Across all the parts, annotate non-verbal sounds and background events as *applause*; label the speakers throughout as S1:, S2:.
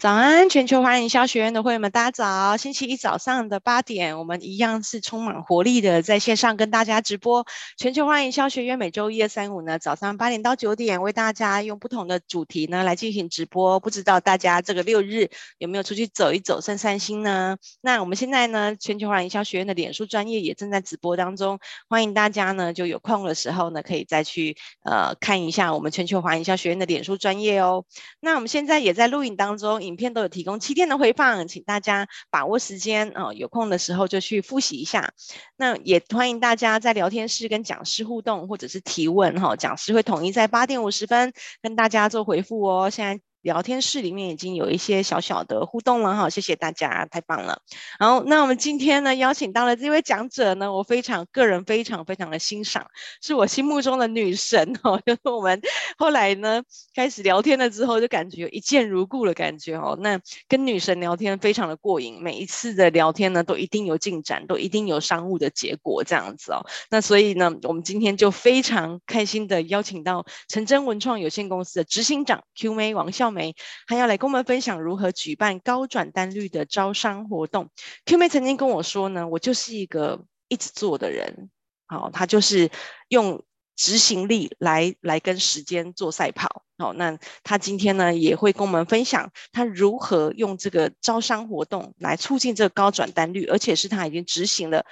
S1: 早安，全球华人营销学院的会员们，大家早！星期一早上的八点，我们一样是充满活力的在线上跟大家直播。全球华人营销学院每周一、二、三、五呢，早上八点到九点，为大家用不同的主题呢来进行直播。不知道大家这个六日有没有出去走一走、散散心呢？那我们现在呢，全球华人营销学院的脸书专业也正在直播当中，欢迎大家呢就有空的时候呢，可以再去呃看一下我们全球华人营销学院的脸书专业哦。那我们现在也在录影当中。影片都有提供七天的回放，请大家把握时间哦，有空的时候就去复习一下。那也欢迎大家在聊天室跟讲师互动或者是提问哈，讲师会统一在八点五十分跟大家做回复哦。现在。聊天室里面已经有一些小小的互动了哈，谢谢大家，太棒了。好，那我们今天呢邀请到了这位讲者呢，我非常个人非常非常的欣赏，是我心目中的女神哦。*laughs* 就是我们后来呢开始聊天了之后，就感觉有一见如故的感觉哦。那跟女神聊天非常的过瘾，每一次的聊天呢都一定有进展，都一定有商务的结果这样子哦。那所以呢，我们今天就非常开心的邀请到成真文创有限公司的执行长 Q 妹王笑咲梅，还要来跟我们分享如何举办高转单率的招商活动。Q 妹曾经跟我说呢，我就是一个一直做的人，好，他就是用执行力来来跟时间做赛跑。好，那他今天呢也会跟我们分享他如何用这个招商活动来促进这个高转单率，而且是他已经执行了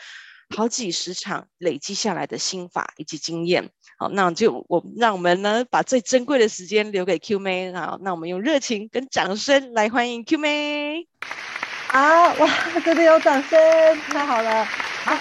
S1: 好几十场累积下来的心法以及经验。好，那就我让我们呢把最珍贵的时间留给 Q 妹。好，那我们用热情跟掌声来欢迎 Q 妹。
S2: 好，哇，这里有掌声，太好了。好，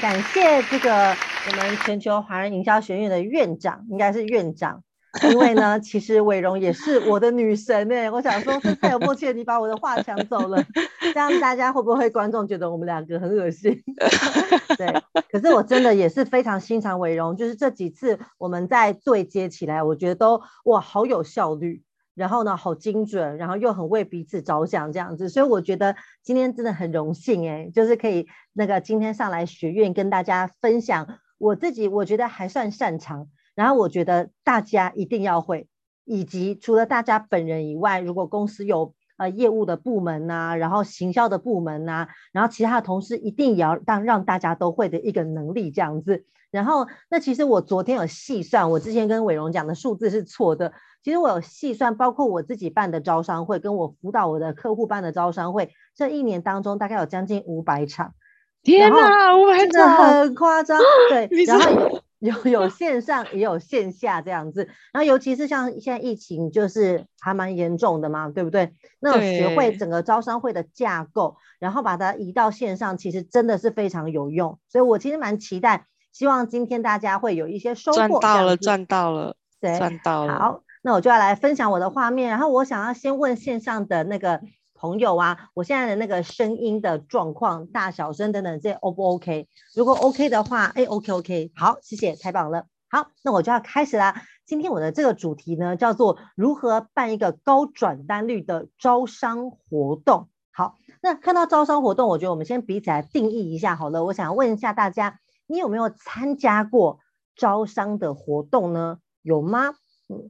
S2: 感谢这个我们全球华人营销学院的院长，应该是院长。因为呢，其实伟荣也是我的女神哎，我想说，是太有默契，你把我的话抢走了，这样大家会不会观众觉得我们两个很恶心？*laughs* 对，可是我真的也是非常欣赏伟荣，就是这几次我们在对接起来，我觉得都哇好有效率，然后呢好精准，然后又很为彼此着想这样子，所以我觉得今天真的很荣幸哎，就是可以那个今天上来学院跟大家分享我自己，我觉得还算擅长。然后我觉得大家一定要会，以及除了大家本人以外，如果公司有呃业务的部门呐、啊，然后行销的部门呐、啊，然后其他的同事一定也要让让大家都会的一个能力这样子。然后那其实我昨天有细算，我之前跟伟荣讲的数字是错的。其实我有细算，包括我自己办的招商会，跟我辅导我的客户办的招商会，这一年当中大概有将近五百场。
S1: 天哪，五百场，
S2: 真的很夸张。对，*laughs* 然后。有有 *laughs* 线上也有线下这样子，然后尤其是像现在疫情就是还蛮严重的嘛，对不对？那种学会整个招商会的架构，然后把它移到线上，其实真的是非常有用。所以我其实蛮期待，希望今天大家会有一些收获。
S1: 赚到了，赚到了，对，赚到了。
S2: 好，那我就要来分享我的画面，然后我想要先问线上的那个。朋友啊，我现在的那个声音的状况、大小声等等，这 O 不 OK？如果 OK 的话，哎，OK OK，好，谢谢，太棒了。好，那我就要开始啦。今天我的这个主题呢，叫做如何办一个高转单率的招商活动。好，那看到招商活动，我觉得我们先彼此来定义一下好了。我想问一下大家，你有没有参加过招商的活动呢？有吗？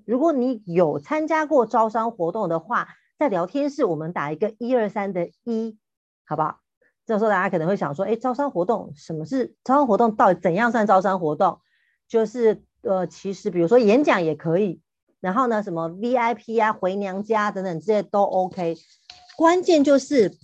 S2: 如果你有参加过招商活动的话，在聊天室，我们打一个一二三的一，好不好？这时候大家可能会想说，哎，招商活动，什么是招商活动？到底怎样算招商活动？就是呃，其实比如说演讲也可以，然后呢，什么 VIP 啊、回娘家等等这些都 OK。关键就是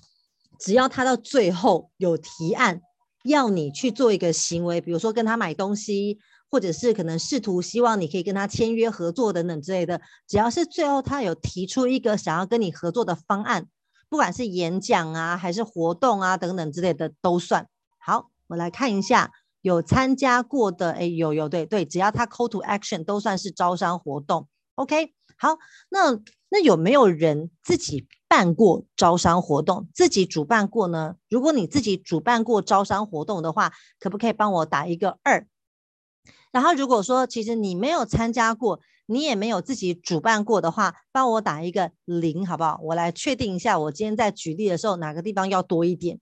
S2: 只要他到最后有提案，要你去做一个行为，比如说跟他买东西。或者是可能试图希望你可以跟他签约合作等等之类的，只要是最后他有提出一个想要跟你合作的方案，不管是演讲啊还是活动啊等等之类的都算。好，我来看一下有参加过的，哎，有有对对，只要他 call to action 都算是招商活动。OK，好，那那有没有人自己办过招商活动，自己主办过呢？如果你自己主办过招商活动的话，可不可以帮我打一个二？然后如果说其实你没有参加过，你也没有自己主办过的话，帮我打一个零，好不好？我来确定一下，我今天在举例的时候哪个地方要多一点。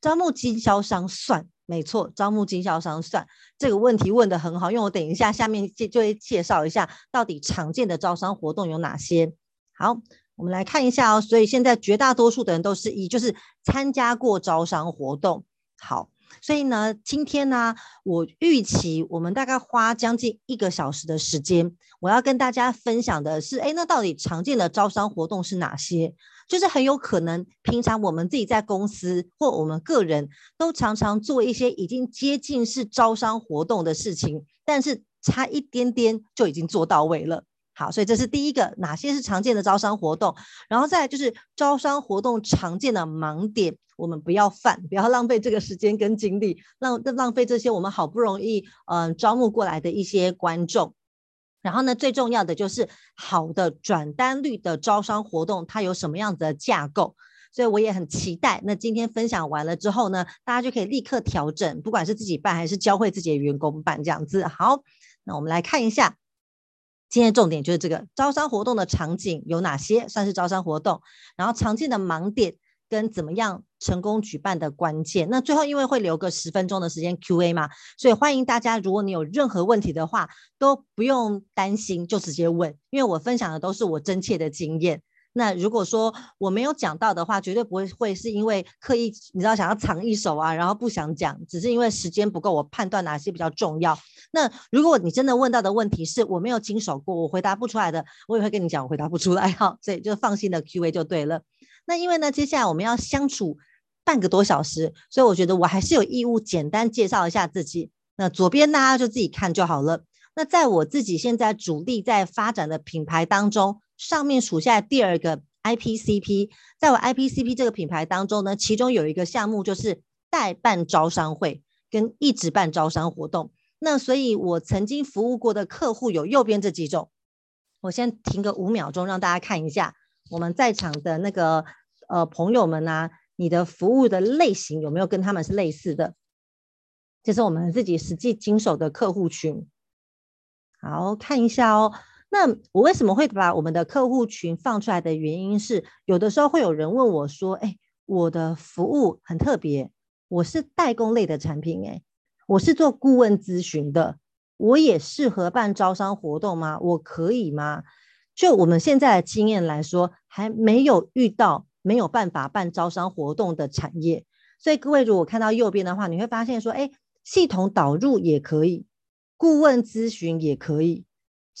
S2: 招募经销商算，没错，招募经销商算。这个问题问得很好，因为我等一下下面就就会介绍一下到底常见的招商活动有哪些。好，我们来看一下哦。所以现在绝大多数的人都是一，就是参加过招商活动。好，所以呢，今天呢，我预期我们大概花将近一个小时的时间，我要跟大家分享的是，哎，那到底常见的招商活动是哪些？就是很有可能，平常我们自己在公司或我们个人都常常做一些已经接近是招商活动的事情，但是差一点点就已经做到位了。好，所以这是第一个，哪些是常见的招商活动？然后再就是招商活动常见的盲点，我们不要犯，不要浪费这个时间跟精力，浪浪费这些我们好不容易嗯、招募过来的一些观众。然后呢，最重要的就是好的转单率的招商活动，它有什么样子的架构？所以我也很期待。那今天分享完了之后呢，大家就可以立刻调整，不管是自己办还是教会自己的员工办，这样子。好，那我们来看一下。今天重点就是这个招商活动的场景有哪些算是招商活动，然后常见的盲点跟怎么样成功举办的关键。那最后因为会留个十分钟的时间 Q&A 嘛，所以欢迎大家，如果你有任何问题的话，都不用担心，就直接问，因为我分享的都是我真切的经验。那如果说我没有讲到的话，绝对不会会是因为刻意，你知道想要藏一手啊，然后不想讲，只是因为时间不够，我判断哪些比较重要。那如果你真的问到的问题是我没有经手过，我回答不出来的，我也会跟你讲，我回答不出来哈，所以就放心的 Q&A 就对了。那因为呢，接下来我们要相处半个多小时，所以我觉得我还是有义务简单介绍一下自己。那左边大家就自己看就好了。那在我自己现在主力在发展的品牌当中。上面数下第二个 IPCP，在我 IPCP 这个品牌当中呢，其中有一个项目就是代办招商会跟一直办招商活动。那所以，我曾经服务过的客户有右边这几种。我先停个五秒钟，让大家看一下我们在场的那个呃朋友们啊，你的服务的类型有没有跟他们是类似的？这是我们自己实际经手的客户群。好，看一下哦。那我为什么会把我们的客户群放出来的原因是，有的时候会有人问我说：“哎，我的服务很特别，我是代工类的产品，哎，我是做顾问咨询的，我也适合办招商活动吗？我可以吗？”就我们现在的经验来说，还没有遇到没有办法办招商活动的产业。所以各位如果看到右边的话，你会发现说：“哎，系统导入也可以，顾问咨询也可以。”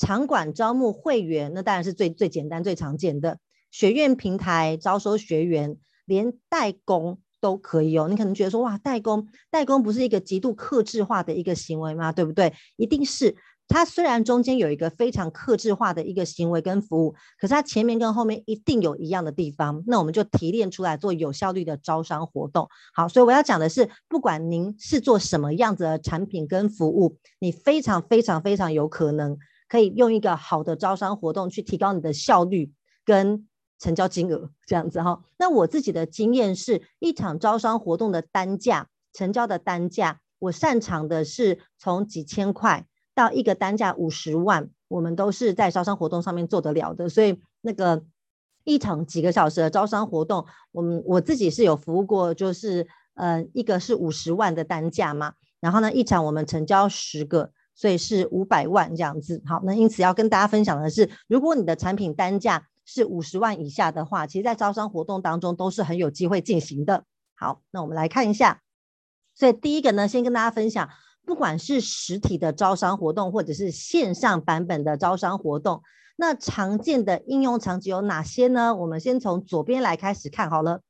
S2: 场馆招募会员，那当然是最最简单、最常见的。学院平台招收学员，连代工都可以哦。你可能觉得说，哇，代工，代工不是一个极度克制化的一个行为吗？对不对？一定是。它虽然中间有一个非常克制化的一个行为跟服务，可是它前面跟后面一定有一样的地方。那我们就提炼出来做有效率的招商活动。好，所以我要讲的是，不管您是做什么样子的产品跟服务，你非常非常非常有可能。可以用一个好的招商活动去提高你的效率跟成交金额，这样子哈。那我自己的经验是一场招商活动的单价，成交的单价，我擅长的是从几千块到一个单价五十万，我们都是在招商活动上面做得了的。所以那个一场几个小时的招商活动，我们我自己是有服务过，就是呃一个是五十万的单价嘛，然后呢一场我们成交十个。所以是五百万这样子，好，那因此要跟大家分享的是，如果你的产品单价是五十万以下的话，其实在招商活动当中都是很有机会进行的。好，那我们来看一下，所以第一个呢，先跟大家分享，不管是实体的招商活动，或者是线上版本的招商活动，那常见的应用场景有哪些呢？我们先从左边来开始看好了。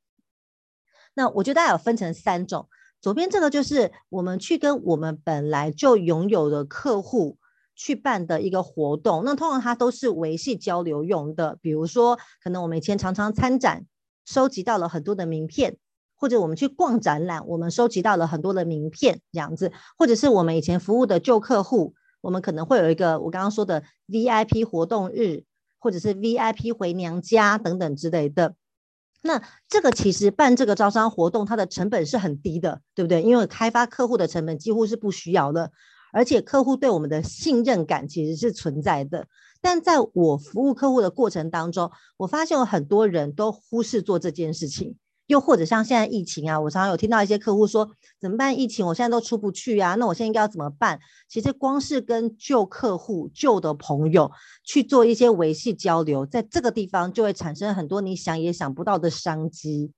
S2: 那我觉得大家有分成三种。左边这个就是我们去跟我们本来就拥有的客户去办的一个活动，那通常它都是维系交流用的。比如说，可能我们以前常常参展，收集到了很多的名片，或者我们去逛展览，我们收集到了很多的名片这样子，或者是我们以前服务的旧客户，我们可能会有一个我刚刚说的 VIP 活动日，或者是 VIP 回娘家等等之类的。那这个其实办这个招商活动，它的成本是很低的，对不对？因为开发客户的成本几乎是不需要的，而且客户对我们的信任感其实是存在的。但在我服务客户的过程当中，我发现有很多人都忽视做这件事情，又或者像现在疫情啊，我常常有听到一些客户说，怎么办？疫情我现在都出不去啊，那我现在应该要怎么办？其实光是跟旧客户、旧的朋友去做一些维系交流，在这个地方就会产生很多你想也想不到的商机。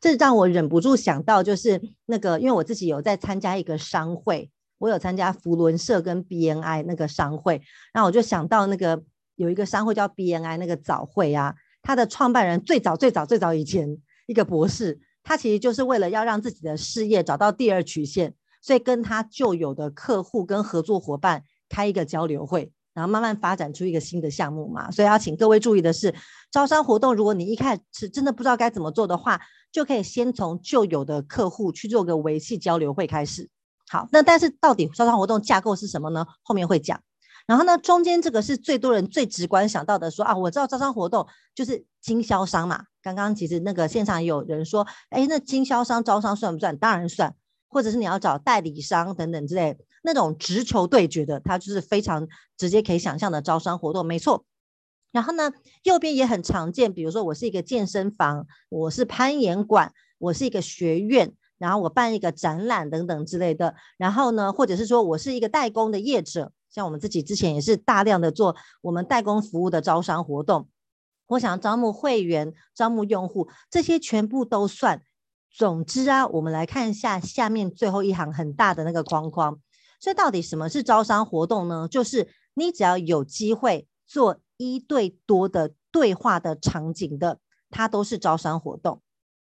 S2: 这让我忍不住想到，就是那个，因为我自己有在参加一个商会，我有参加福伦社跟 BNI 那个商会，然后我就想到那个有一个商会叫 BNI 那个早会啊，他的创办人最早最早最早以前一个博士，他其实就是为了要让自己的事业找到第二曲线，所以跟他旧有的客户跟合作伙伴开一个交流会。然后慢慢发展出一个新的项目嘛，所以要请各位注意的是，招商活动，如果你一开始真的不知道该怎么做的话，就可以先从旧有的客户去做个维系交流会开始。好，那但是到底招商活动架构是什么呢？后面会讲。然后呢，中间这个是最多人最直观想到的说，啊，我知道招商活动就是经销商嘛。刚刚其实那个现场有人说，哎，那经销商招商算不算？当然算。或者是你要找代理商等等之类。那种直球对决的，它就是非常直接可以想象的招商活动，没错。然后呢，右边也很常见，比如说我是一个健身房，我是攀岩馆，我是一个学院，然后我办一个展览等等之类的。然后呢，或者是说我是一个代工的业者，像我们自己之前也是大量的做我们代工服务的招商活动。我想招募会员、招募用户，这些全部都算。总之啊，我们来看一下下面最后一行很大的那个框框。所以到底什么是招商活动呢？就是你只要有机会做一对多的对话的场景的，它都是招商活动。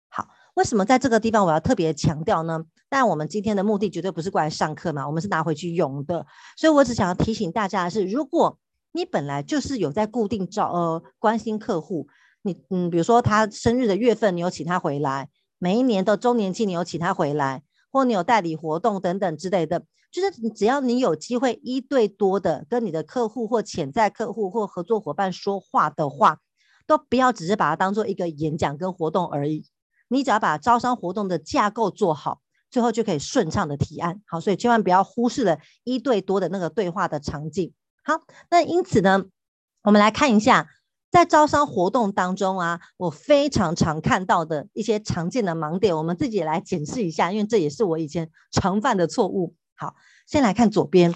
S2: 好，为什么在这个地方我要特别强调呢？但我们今天的目的绝对不是过来上课嘛，我们是拿回去用的。所以我只想要提醒大家的是，如果你本来就是有在固定招呃关心客户，你嗯，比如说他生日的月份，你有请他回来；每一年的周年庆，你有请他回来，或你有代理活动等等之类的。就是只要你有机会一对多的跟你的客户或潜在客户或合作伙伴说话的话，都不要只是把它当做一个演讲跟活动而已。你只要把招商活动的架构做好，最后就可以顺畅的提案。好，所以千万不要忽视了一对多的那个对话的场景。好，那因此呢，我们来看一下。在招商活动当中啊，我非常常看到的一些常见的盲点，我们自己来检视一下，因为这也是我以前常犯的错误。好，先来看左边，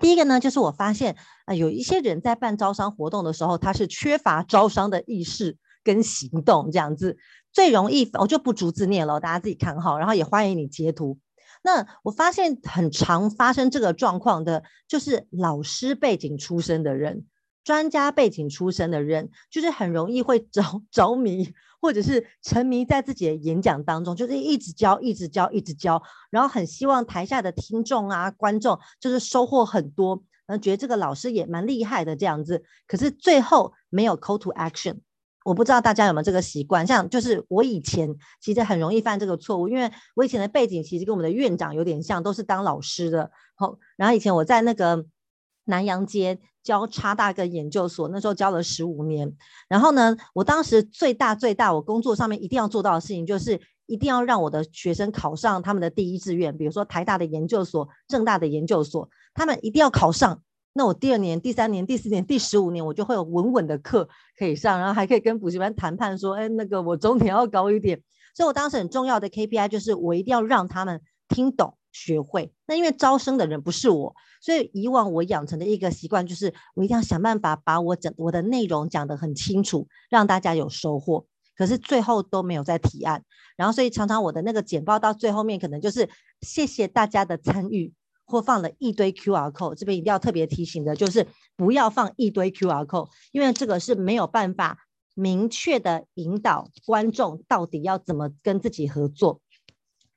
S2: 第一个呢，就是我发现啊、有一些人在办招商活动的时候，他是缺乏招商的意识跟行动，这样子最容易，我就不逐字念了，大家自己看好，然后也欢迎你截图。那我发现很常发生这个状况的，就是老师背景出身的人。专家背景出身的人，就是很容易会着着迷，或者是沉迷在自己的演讲当中，就是一直教，一直教，一直教，然后很希望台下的听众啊、观众就是收获很多，然后觉得这个老师也蛮厉害的这样子。可是最后没有 call to action，我不知道大家有没有这个习惯，像就是我以前其实很容易犯这个错误，因为我以前的背景其实跟我们的院长有点像，都是当老师的。好，然后以前我在那个南洋街。教差大跟研究所，那时候教了十五年。然后呢，我当时最大最大，我工作上面一定要做到的事情，就是一定要让我的学生考上他们的第一志愿，比如说台大的研究所、政大的研究所，他们一定要考上。那我第二年、第三年、第四年、第十五年，我就会有稳稳的课可以上，然后还可以跟补习班谈判说，哎，那个我终点要高一点。所以我当时很重要的 KPI 就是我一定要让他们听懂。学会。那因为招生的人不是我，所以以往我养成的一个习惯就是，我一定要想办法把我整我的内容讲得很清楚，让大家有收获。可是最后都没有再提案，然后所以常常我的那个简报到最后面可能就是谢谢大家的参与，或放了一堆 QR code。这边一定要特别提醒的就是，不要放一堆 QR code，因为这个是没有办法明确的引导观众到底要怎么跟自己合作。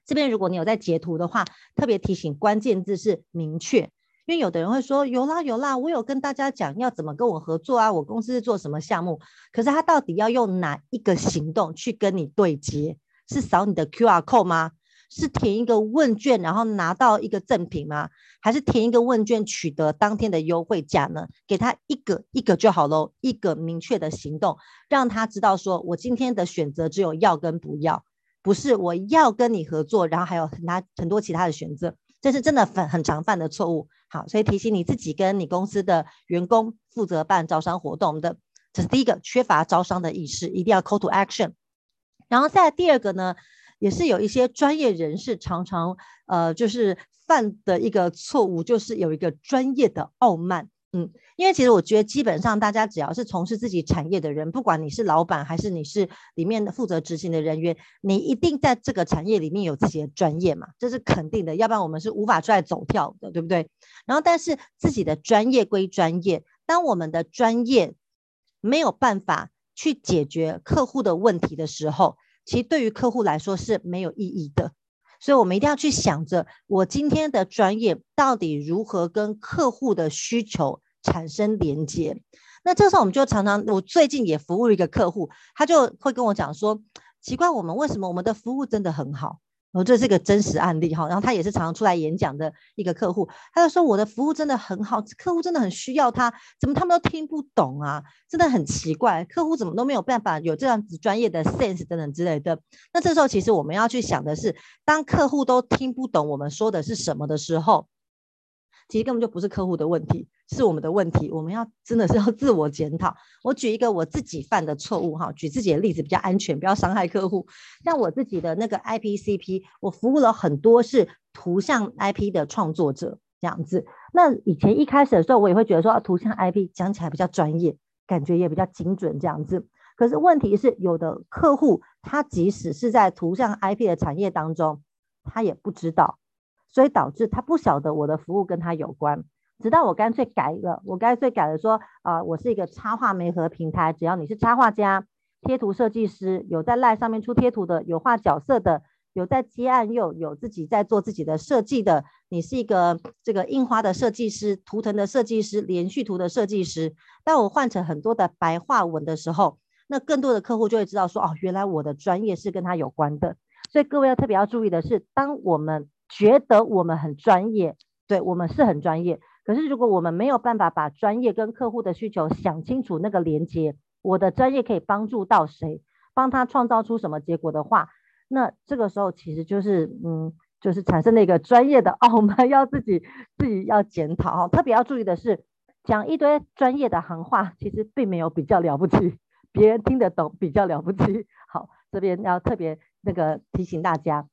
S2: 这边如果你有在截图的话，特别提醒关键字是明确，因为有的人会说有啦有啦，我有跟大家讲要怎么跟我合作啊，我公司是做什么项目，可是他到底要用哪一个行动去跟你对接？是扫你的 QR code 吗？是填一个问卷然后拿到一个赠品吗？还是填一个问卷取得当天的优惠价呢？给他一个一个就好喽，一个明确的行动，让他知道说我今天的选择只有要跟不要。不是我要跟你合作，然后还有很大很多其他的选择，这是真的很很常犯的错误。好，所以提醒你自己跟你公司的员工负责办招商活动的，这是第一个缺乏招商的意识，一定要 call to action。然后再第二个呢，也是有一些专业人士常常呃就是犯的一个错误，就是有一个专业的傲慢。嗯，因为其实我觉得，基本上大家只要是从事自己产业的人，不管你是老板还是你是里面的负责执行的人员，你一定在这个产业里面有自己的专业嘛，这是肯定的，要不然我们是无法出来走跳的，对不对？然后，但是自己的专业归专业，当我们的专业没有办法去解决客户的问题的时候，其实对于客户来说是没有意义的。所以，我们一定要去想着，我今天的专业到底如何跟客户的需求产生连接。那这时候，我们就常常，我最近也服务一个客户，他就会跟我讲说，奇怪，我们为什么我们的服务真的很好？哦，这是个真实案例哈，然后他也是常常出来演讲的一个客户，他就说我的服务真的很好，客户真的很需要他，怎么他们都听不懂啊？真的很奇怪，客户怎么都没有办法有这样子专业的 sense 等等之类的。那这时候其实我们要去想的是，当客户都听不懂我们说的是什么的时候。其实根本就不是客户的问题，是我们的问题。我们要真的是要自我检讨。我举一个我自己犯的错误哈，举自己的例子比较安全，不要伤害客户。像我自己的那个 IPCP，我服务了很多是图像 IP 的创作者这样子。那以前一开始的时候，我也会觉得说，图像 IP 讲起来比较专业，感觉也比较精准这样子。可是问题是，有的客户他即使是在图像 IP 的产业当中，他也不知道。所以导致他不晓得我的服务跟他有关，直到我干脆改了，我干脆改了说，啊、呃，我是一个插画媒合平台，只要你是插画家、贴图设计师，有在 LINE 上面出贴图的，有画角色的，有在接案又有自己在做自己的设计的，你是一个这个印花的设计师、图腾的设计师、连续图的设计师。当我换成很多的白话文的时候，那更多的客户就会知道说，哦，原来我的专业是跟他有关的。所以各位要特别要注意的是，当我们觉得我们很专业，对，我们是很专业。可是如果我们没有办法把专业跟客户的需求想清楚那个连接，我的专业可以帮助到谁，帮他创造出什么结果的话，那这个时候其实就是嗯，就是产生了一个专业的傲慢，*laughs* 要自己自己要检讨。特别要注意的是，讲一堆专业的行话，其实并没有比较了不起，别人听得懂比较了不起。好，这边要特别那个提醒大家。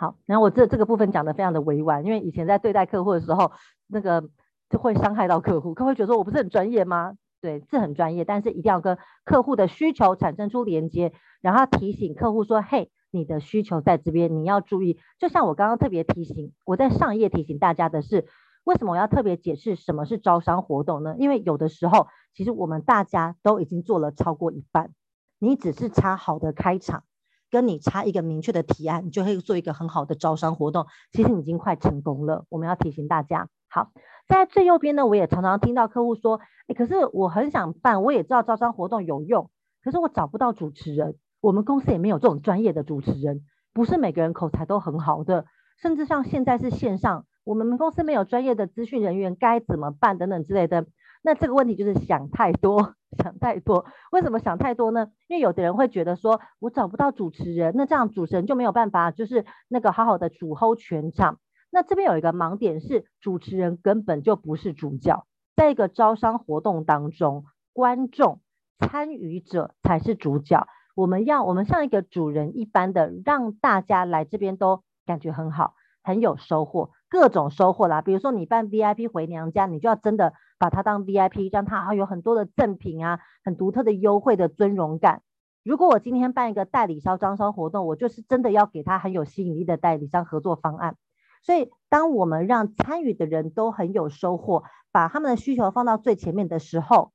S2: 好，然后我这这个部分讲的非常的委婉，因为以前在对待客户的时候，那个就会伤害到客户，客户觉得说我不是很专业吗？对，是很专业，但是一定要跟客户的需求产生出连接，然后提醒客户说，嘿，你的需求在这边，你要注意。就像我刚刚特别提醒，我在上一页提醒大家的是，为什么我要特别解释什么是招商活动呢？因为有的时候，其实我们大家都已经做了超过一半，你只是差好的开场。跟你差一个明确的提案，你就会做一个很好的招商活动。其实你已经快成功了。我们要提醒大家，好，在最右边呢，我也常常听到客户说，诶，可是我很想办，我也知道招商活动有用，可是我找不到主持人。我们公司也没有这种专业的主持人，不是每个人口才都很好的，甚至像现在是线上，我们公司没有专业的资讯人员，该怎么办等等之类的。那这个问题就是想太多，*laughs* 想太多。为什么想太多呢？因为有的人会觉得说，我找不到主持人，那这样主持人就没有办法，就是那个好好的主 hold 全场。那这边有一个盲点是，主持人根本就不是主角，在一个招商活动当中，观众、参与者才是主角。我们要我们像一个主人一般的，让大家来这边都感觉很好，很有收获，各种收获啦。比如说你办 VIP 回娘家，你就要真的。把它当 VIP，让它有很多的赠品啊，很独特的优惠的尊荣感。如果我今天办一个代理商招商活动，我就是真的要给他很有吸引力的代理商合作方案。所以，当我们让参与的人都很有收获，把他们的需求放到最前面的时候，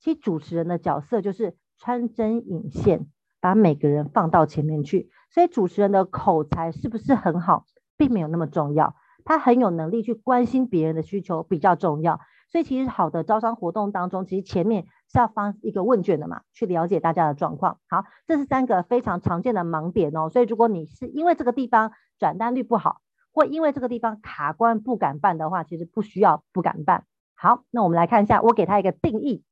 S2: 其实主持人的角色就是穿针引线，把每个人放到前面去。所以，主持人的口才是不是很好，并没有那么重要，他很有能力去关心别人的需求比较重要。所以其实好的招商活动当中，其实前面是要放一个问卷的嘛，去了解大家的状况。好，这是三个非常常见的盲点哦。所以如果你是因为这个地方转单率不好，或因为这个地方卡关不敢办的话，其实不需要不敢办。好，那我们来看一下，我给他一个定义。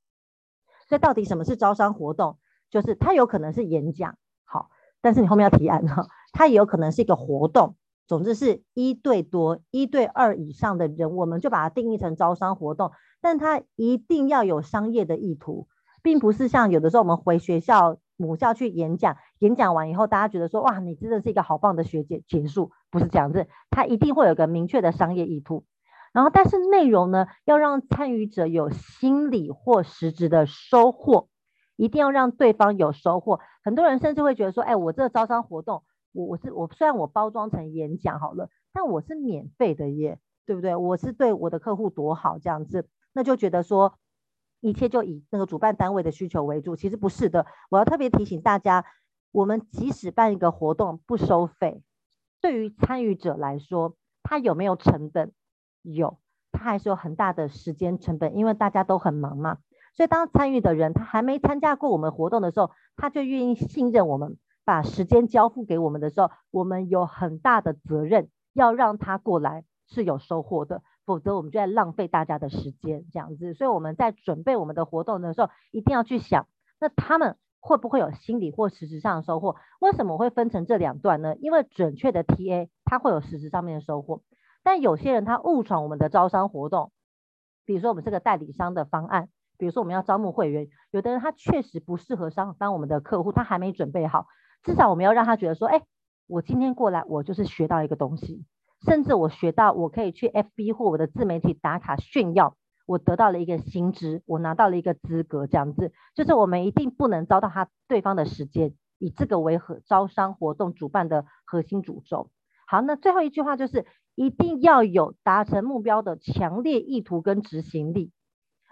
S2: 所以到底什么是招商活动？就是它有可能是演讲，好，但是你后面要提案哈，它也有可能是一个活动。总之是一对多、一对二以上的人，我们就把它定义成招商活动。但它一定要有商业的意图，并不是像有的时候我们回学校母校去演讲，演讲完以后，大家觉得说哇，你真的是一个好棒的学姐，结束不是这样子，它一定会有个明确的商业意图。然后，但是内容呢，要让参与者有心理或实质的收获，一定要让对方有收获。很多人甚至会觉得说，哎，我这个招商活动，我我是我虽然我包装成演讲好了，但我是免费的耶，对不对？我是对我的客户多好这样子，那就觉得说一切就以那个主办单位的需求为主，其实不是的。我要特别提醒大家，我们即使办一个活动不收费，对于参与者来说，他有没有成本？有，他还是有很大的时间成本，因为大家都很忙嘛。所以当参与的人他还没参加过我们活动的时候，他就愿意信任我们，把时间交付给我们的时候，我们有很大的责任要让他过来是有收获的，否则我们就在浪费大家的时间这样子。所以我们在准备我们的活动的时候，一定要去想，那他们会不会有心理或实质上的收获？为什么会分成这两段呢？因为准确的 TA 他会有实质上面的收获。但有些人他误闯我们的招商活动，比如说我们这个代理商的方案，比如说我们要招募会员，有的人他确实不适合当当我们的客户，他还没准备好。至少我们要让他觉得说，哎，我今天过来，我就是学到一个东西，甚至我学到我可以去 FB 或我的自媒体打卡炫耀，我得到了一个薪资，我拿到了一个资格，这样子，就是我们一定不能糟蹋他对方的时间，以这个为核招商活动主办的核心主轴。好，那最后一句话就是。一定要有达成目标的强烈意图跟执行力。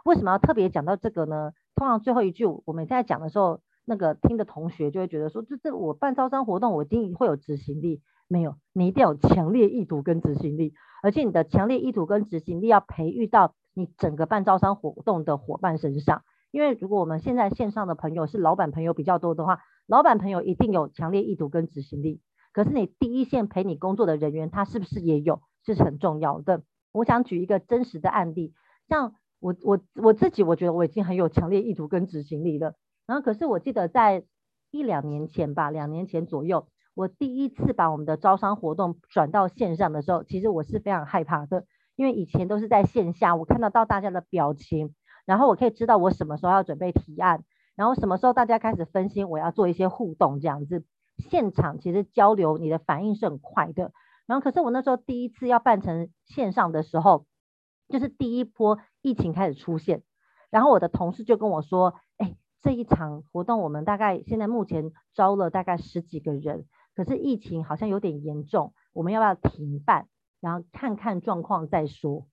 S2: 为什么要特别讲到这个呢？通常最后一句我们在讲的时候，那个听的同学就会觉得说，这这我办招商活动，我一定会有执行力。没有，你一定要有强烈意图跟执行力，而且你的强烈意图跟执行力要培育到你整个办招商活动的伙伴身上。因为如果我们现在线上的朋友是老板朋友比较多的话，老板朋友一定有强烈意图跟执行力。可是你第一线陪你工作的人员，他是不是也有？这是很重要的。我想举一个真实的案例，像我我我自己，我觉得我已经很有强烈意图跟执行力了。然后，可是我记得在一两年前吧，两年前左右，我第一次把我们的招商活动转到线上的时候，其实我是非常害怕的，因为以前都是在线下，我看得到大家的表情，然后我可以知道我什么时候要准备提案，然后什么时候大家开始分心，我要做一些互动这样子。现场其实交流，你的反应是很快的。然后，可是我那时候第一次要办成线上的时候，就是第一波疫情开始出现。然后我的同事就跟我说：“，这一场活动我们大概现在目前招了大概十几个人，可是疫情好像有点严重，我们要不要停办？然后看看状况再说。”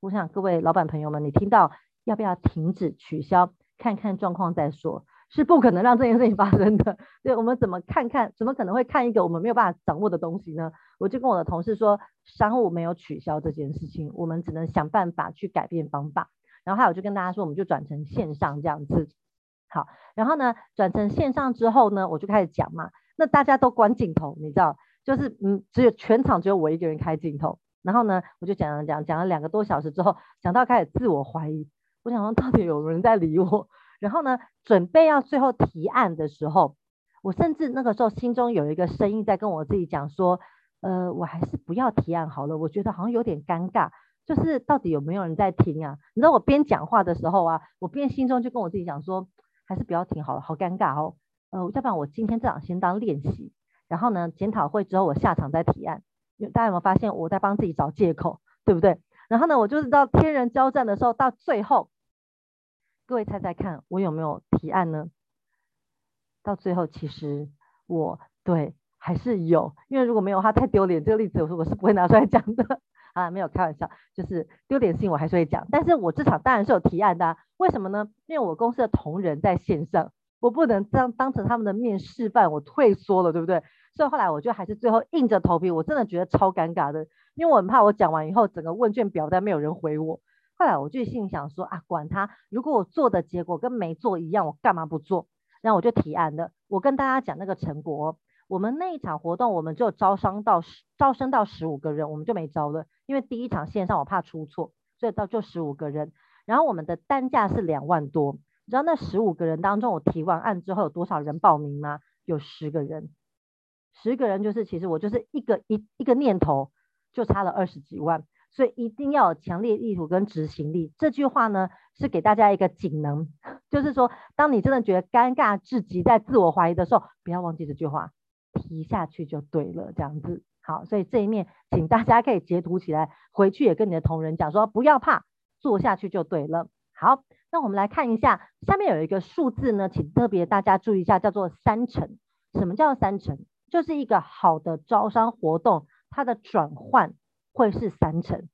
S2: 我想各位老板朋友们，你听到要不要停止取消？看看状况再说。是不可能让这件事情发生的。对，我们怎么看看？怎么可能会看一个我们没有办法掌握的东西呢？我就跟我的同事说，商务没有取消这件事情，我们只能想办法去改变方法。然后还有就跟大家说，我们就转成线上这样子。好，然后呢，转成线上之后呢，我就开始讲嘛。那大家都关镜头，你知道，就是嗯，只有全场只有我一个人开镜头。然后呢，我就讲讲讲讲了两个多小时之后，讲到开始自我怀疑，我想说到底有人在理我。然后呢，准备要最后提案的时候，我甚至那个时候心中有一个声音在跟我自己讲说，呃，我还是不要提案好了，我觉得好像有点尴尬，就是到底有没有人在听啊？你知道我边讲话的时候啊，我边心中就跟我自己讲说，还是不要提好了，好尴尬哦。呃，要不然我今天这样先当练习，然后呢，检讨会之后我下场再提案。大家有没有发现我在帮自己找借口，对不对？然后呢，我就是到天人交战的时候，到最后。各位猜猜看，我有没有提案呢？到最后，其实我对还是有，因为如果没有的话，太丢脸。这个例子，我说我是不会拿出来讲的啊，没有开玩笑，就是丢脸性我还是会讲。但是我这场当然是有提案的，为什么呢？因为我公司的同仁在线上，我不能当当成他们的面示范，我退缩了，对不对？所以后来我就还是最后硬着头皮，我真的觉得超尴尬的，因为我很怕我讲完以后，整个问卷表单没有人回我。后来我就心里想说啊，管他，如果我做的结果跟没做一样，我干嘛不做？然后我就提案的。我跟大家讲那个成果，我们那一场活动，我们就招商到十，招生到十五个人，我们就没招了，因为第一场线上我怕出错，所以到就十五个人。然后我们的单价是两万多，你知道那十五个人当中，我提完案之后有多少人报名吗？有十个人，十个人就是其实我就是一个一一个念头就差了二十几万。所以一定要有强烈意图跟执行力。这句话呢，是给大家一个锦囊，*laughs* 就是说，当你真的觉得尴尬至极，在自我怀疑的时候，不要忘记这句话，提下去就对了，这样子。好，所以这一面，请大家可以截图起来，回去也跟你的同仁讲说，不要怕，做下去就对了。好，那我们来看一下，下面有一个数字呢，请特别大家注意一下，叫做三成。什么叫做三成？就是一个好的招商活动，它的转换会是三成。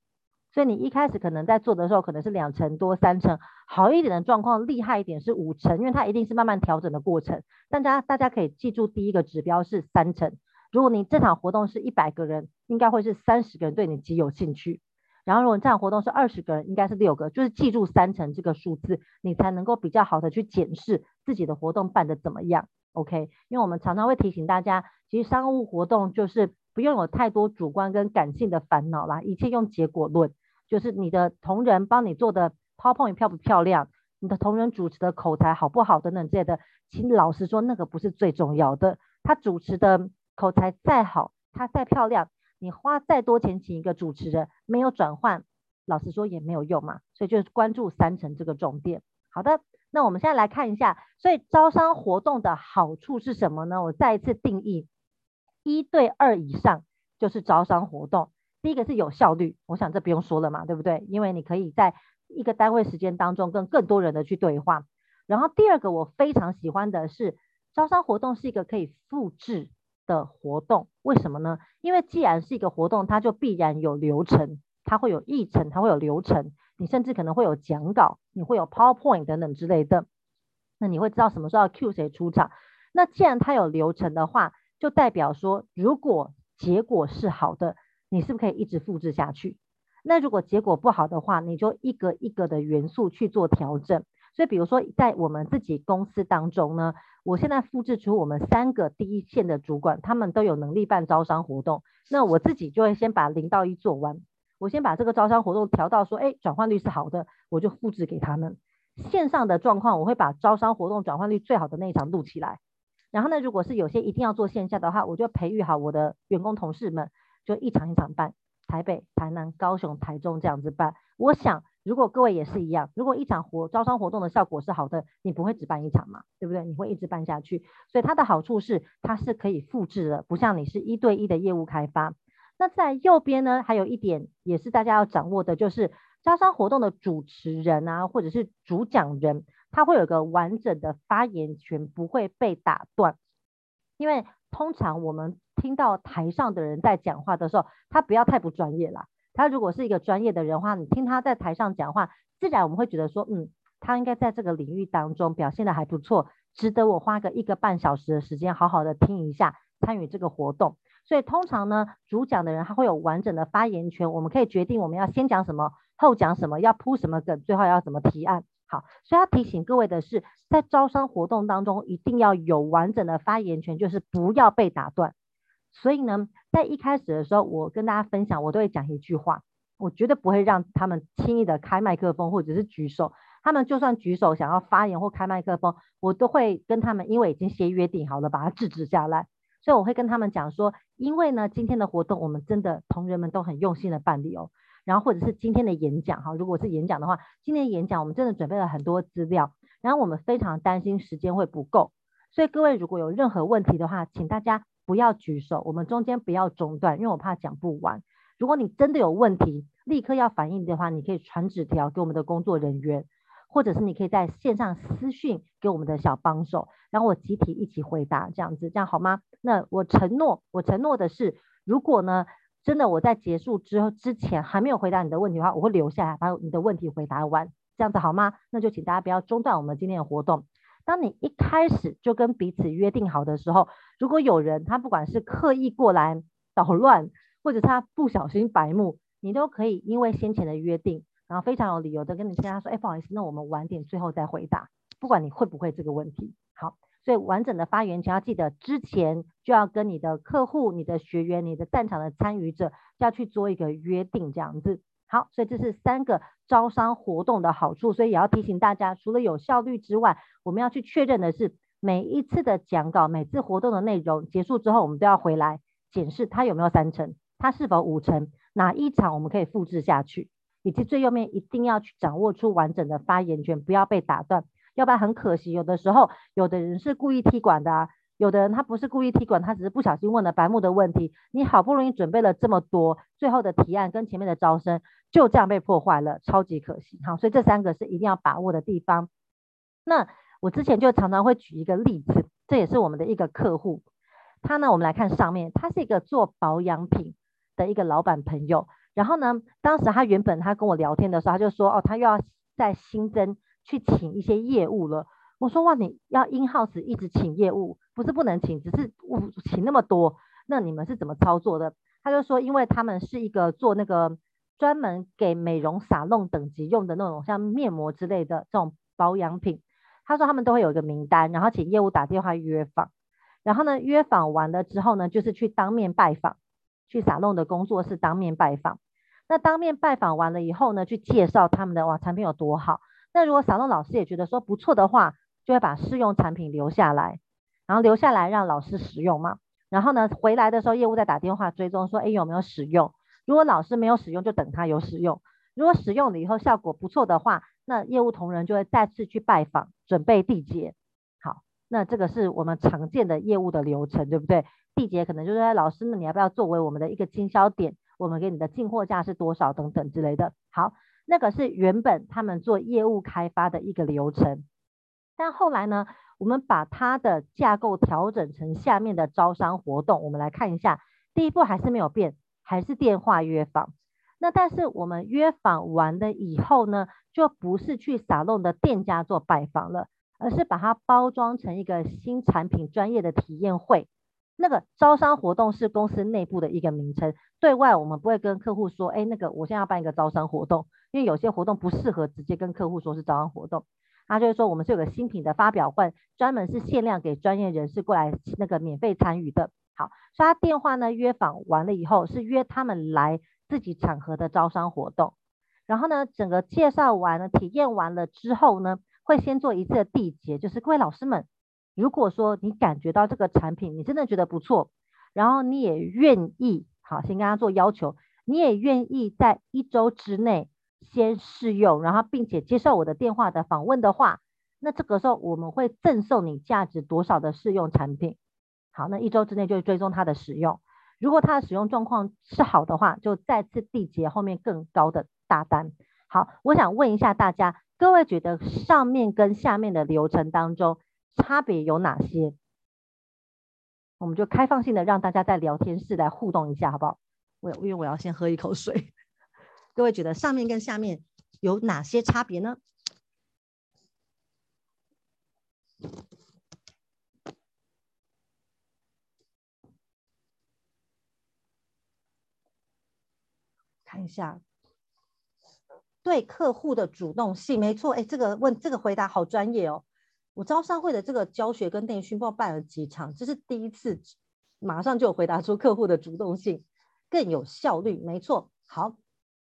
S2: 所以你一开始可能在做的时候，可能是两成多、三成，好一点的状况，厉害一点是五成，因为它一定是慢慢调整的过程。大家大家可以记住，第一个指标是三成。如果你这场活动是一百个人，应该会是三十个人对你极有兴趣。然后如果你这场活动是二十个人，应该是六个，就是记住三成这个数字，你才能够比较好的去检视自己的活动办得怎么样。OK，因为我们常常会提醒大家，其实商务活动就是不用有太多主观跟感性的烦恼啦，一切用结果论，就是你的同仁帮你做的 PowerPoint 漂不漂亮，你的同仁主持的口才好不好等等之类的，请老实说，那个不是最重要的，他主持的。口才再好，他再漂亮，你花再多钱请一个主持人，没有转换，老实说也没有用嘛。所以就是关注三成这个重点。好的，那我们现在来看一下，所以招商活动的好处是什么呢？我再一次定义，一对二以上就是招商活动。第一个是有效率，我想这不用说了嘛，对不对？因为你可以在一个单位时间当中跟更多人的去对话。然后第二个我非常喜欢的是，招商活动是一个可以复制。的活动，为什么呢？因为既然是一个活动，它就必然有流程，它会有议程，它会有流程，你甚至可能会有讲稿，你会有 PowerPoint 等等之类的，那你会知道什么时候要请谁出场。那既然它有流程的话，就代表说，如果结果是好的，你是不是可以一直复制下去？那如果结果不好的话，你就一个一个的元素去做调整。所以，比如说在我们自己公司当中呢。我现在复制出我们三个第一线的主管，他们都有能力办招商活动。那我自己就会先把零到一做完，我先把这个招商活动调到说，哎，转换率是好的，我就复制给他们。线上的状况，我会把招商活动转换率最好的那一场录起来。然后呢，如果是有些一定要做线下的话，我就培育好我的员工同事们，就一场一场办，台北、台南、高雄、台中这样子办。我想。如果各位也是一样，如果一场活招商活动的效果是好的，你不会只办一场嘛，对不对？你会一直办下去。所以它的好处是它是可以复制的，不像你是一对一的业务开发。那在右边呢，还有一点也是大家要掌握的，就是招商活动的主持人啊，或者是主讲人，他会有个完整的发言权，不会被打断。因为通常我们听到台上的人在讲话的时候，他不要太不专业啦。他如果是一个专业的人的话，你听他在台上讲话，自然我们会觉得说，嗯，他应该在这个领域当中表现得还不错，值得我花个一个半小时的时间好好的听一下，参与这个活动。所以通常呢，主讲的人他会有完整的发言权，我们可以决定我们要先讲什么，后讲什么，要铺什么梗，最后要怎么提案。好，所以要提醒各位的是，在招商活动当中一定要有完整的发言权，就是不要被打断。所以呢，在一开始的时候，我跟大家分享，我都会讲一句话，我绝对不会让他们轻易的开麦克风或者是举手。他们就算举手想要发言或开麦克风，我都会跟他们，因为已经先约定好了，把它制止下来。所以我会跟他们讲说，因为呢，今天的活动我们真的同仁们都很用心的办理哦。然后或者是今天的演讲哈，如果是演讲的话，今天的演讲我们真的准备了很多资料，然后我们非常担心时间会不够，所以各位如果有任何问题的话，请大家。不要举手，我们中间不要中断，因为我怕讲不完。如果你真的有问题，立刻要反应的话，你可以传纸条给我们的工作人员，或者是你可以在线上私讯给我们的小帮手，然后我集体一起回答，这样子，这样好吗？那我承诺，我承诺的是，如果呢，真的我在结束之后之前还没有回答你的问题的话，我会留下来把你的问题回答完，这样子好吗？那就请大家不要中断我们今天的活动。当你一开始就跟彼此约定好的时候，如果有人他不管是刻意过来捣乱，或者他不小心白目，你都可以因为先前的约定，然后非常有理由的跟你跟他说，哎，不好意思，那我们晚点最后再回答，不管你会不会这个问题。好，所以完整的发言权要记得之前就要跟你的客户、你的学员、你的战场的参与者要去做一个约定，这样子。好，所以这是三个招商活动的好处，所以也要提醒大家，除了有效率之外，我们要去确认的是每一次的讲稿、每次活动的内容结束之后，我们都要回来检视它有没有三成，它是否五成，哪一场我们可以复制下去，以及最右面一定要去掌握出完整的发言权，不要被打断。要不然很可惜。有的时候，有的人是故意踢馆的啊，有的人他不是故意踢馆，他只是不小心问了白目的问题。你好不容易准备了这么多，最后的提案跟前面的招生就这样被破坏了，超级可惜。好，所以这三个是一定要把握的地方。那我之前就常常会举一个例子，这也是我们的一个客户。他呢，我们来看上面，他是一个做保养品的一个老板朋友。然后呢，当时他原本他跟我聊天的时候，他就说，哦，他又要再新增去请一些业务了。我说，哇，你要 in house 一直请业务，不是不能请，只是请那么多，那你们是怎么操作的？他就说，因为他们是一个做那个专门给美容沙龙等级用的那种像面膜之类的这种保养品。他说他们都会有一个名单，然后请业务打电话约访。然后呢，约访完了之后呢，就是去当面拜访，去沙龙的工作室当面拜访。那当面拜访完了以后呢，去介绍他们的哇产品有多好。那如果沙龙老师也觉得说不错的话，就会把试用产品留下来，然后留下来让老师使用嘛。然后呢，回来的时候业务再打电话追踪说，哎，有没有使用？如果老师没有使用，就等他有使用。如果使用了以后效果不错的话，那业务同仁就会再次去拜访，准备缔结。好那这个是我们常见的业务的流程，对不对？缔结可能就是说，老师，那你要不要作为我们的一个经销点？我们给你的进货价是多少等等之类的。好，那个是原本他们做业务开发的一个流程。但后来呢，我们把它的架构调整成下面的招商活动。我们来看一下，第一步还是没有变，还是电话约访。那但是我们约访完了以后呢，就不是去撒弄的店家做拜访了。而是把它包装成一个新产品专业的体验会，那个招商活动是公司内部的一个名称，对外我们不会跟客户说，哎，那个我现在要办一个招商活动，因为有些活动不适合直接跟客户说是招商活动，他就是说我们是有个新品的发表会，专门是限量给专业人士过来那个免费参与的。好，所以他电话呢约访完了以后，是约他们来自己场合的招商活动，然后呢整个介绍完了，体验完了之后呢。会先做一次缔结，就是各位老师们，如果说你感觉到这个产品你真的觉得不错，然后你也愿意，好，先跟他做要求，你也愿意在一周之内先试用，然后并且接受我的电话的访问的话，那这个时候我们会赠送你价值多少的试用产品。好，那一周之内就追踪它的使用，如果它的使用状况是好的话，就再次缔结后面更高的大单。好，我想问一下大家。各位觉得上面跟下面的流程当中差别有哪些？我们就开放性的让大家在聊天室来互动一下，好不好？我因为我要先喝一口水。*laughs* 各位觉得上面跟下面有哪些差别呢？看一下。对客户的主动性，没错，哎，这个问这个回答好专业哦。我招商会的这个教学跟内训，不知道办了几场，这是第一次，马上就回答出客户的主动性更有效率，没错。好，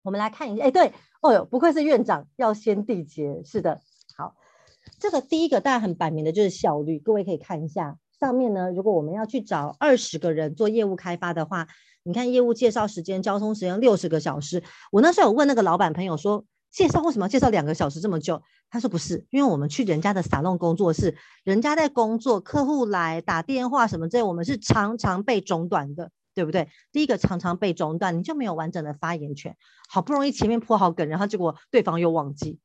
S2: 我们来看一下，哎，对，哦哟，不愧是院长，要先缔结，是的。好，这个第一个当然很摆明的就是效率，各位可以看一下上面呢，如果我们要去找二十个人做业务开发的话。你看业务介绍时间、交通时间六十个小时。我那时候有问那个老板朋友说，介绍为什么要介绍两个小时这么久？他说不是，因为我们去人家的沙龙工作室，人家在工作，客户来打电话什么这，我们是常常被中断的，对不对？第一个常常被中断，你就没有完整的发言权。好不容易前面铺好梗，然后结果对方又忘记，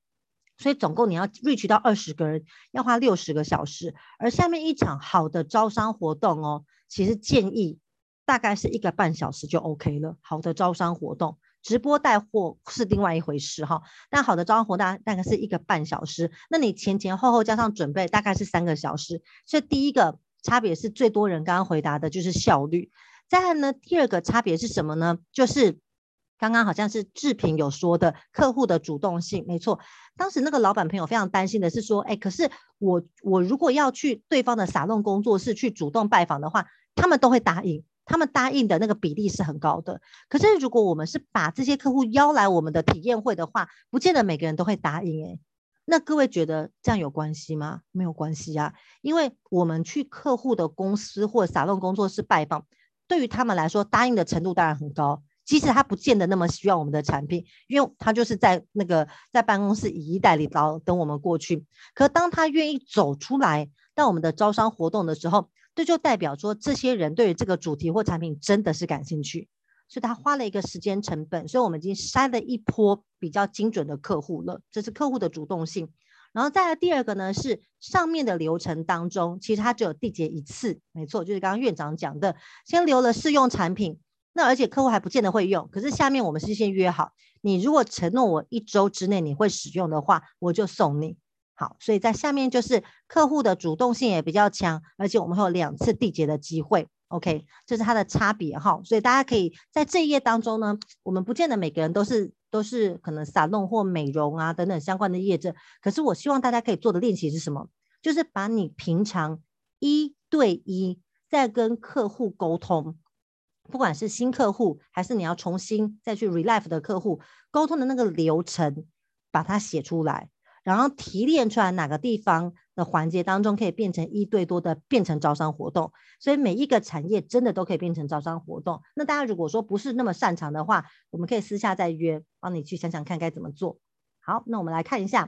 S2: 所以总共你要 reach 到二十个人，要花六十个小时。而下面一场好的招商活动哦，其实建议。大概是一个半小时就 OK 了。好的招商活动，直播带货是另外一回事哈。但好的招商活动大概是一个半小时，那你前前后后加上准备大概是三个小时。所以第一个差别是最多人刚刚回答的就是效率。再来呢，第二个差别是什么呢？就是刚刚好像是志平有说的客户的主动性，没错。当时那个老板朋友非常担心的是说，哎，可是我我如果要去对方的沙龙工作室去主动拜访的话，他们都会答应。他们答应的那个比例是很高的，可是如果我们是把这些客户邀来我们的体验会的话，不见得每个人都会答应诶。那各位觉得这样有关系吗？没有关系啊，因为我们去客户的公司或沙龙工作室拜访，对于他们来说，答应的程度当然很高，即使他不见得那么需要我们的产品，因为他就是在那个在办公室以逸待劳，然后等我们过去。可当他愿意走出来到我们的招商活动的时候，这就代表说这些人对于这个主题或产品真的是感兴趣，所以他花了一个时间成本，所以我们已经筛了一波比较精准的客户了，这是客户的主动性。然后再来第二个呢，是上面的流程当中，其实它只有缔结一次，没错，就是刚刚院长讲的，先留了试用产品，那而且客户还不见得会用，可是下面我们是先约好，你如果承诺我一周之内你会使用的话，我就送你。好，所以在下面就是客户的主动性也比较强，而且我们会有两次缔结的机会。OK，这是它的差别哈，所以大家可以在这一页当中呢，我们不见得每个人都是。都是可能沙龙或美容啊等等相关的业者，可是我希望大家可以做的练习是什么？就是把你平常一对一在跟客户沟通，不管是新客户还是你要重新再去 relive 的客户沟通的那个流程，把它写出来。然后提炼出来哪个地方的环节当中可以变成一对多的变成招商活动，所以每一个产业真的都可以变成招商活动。那大家如果说不是那么擅长的话，我们可以私下再约，帮你去想想看该怎么做。好，那我们来看一下，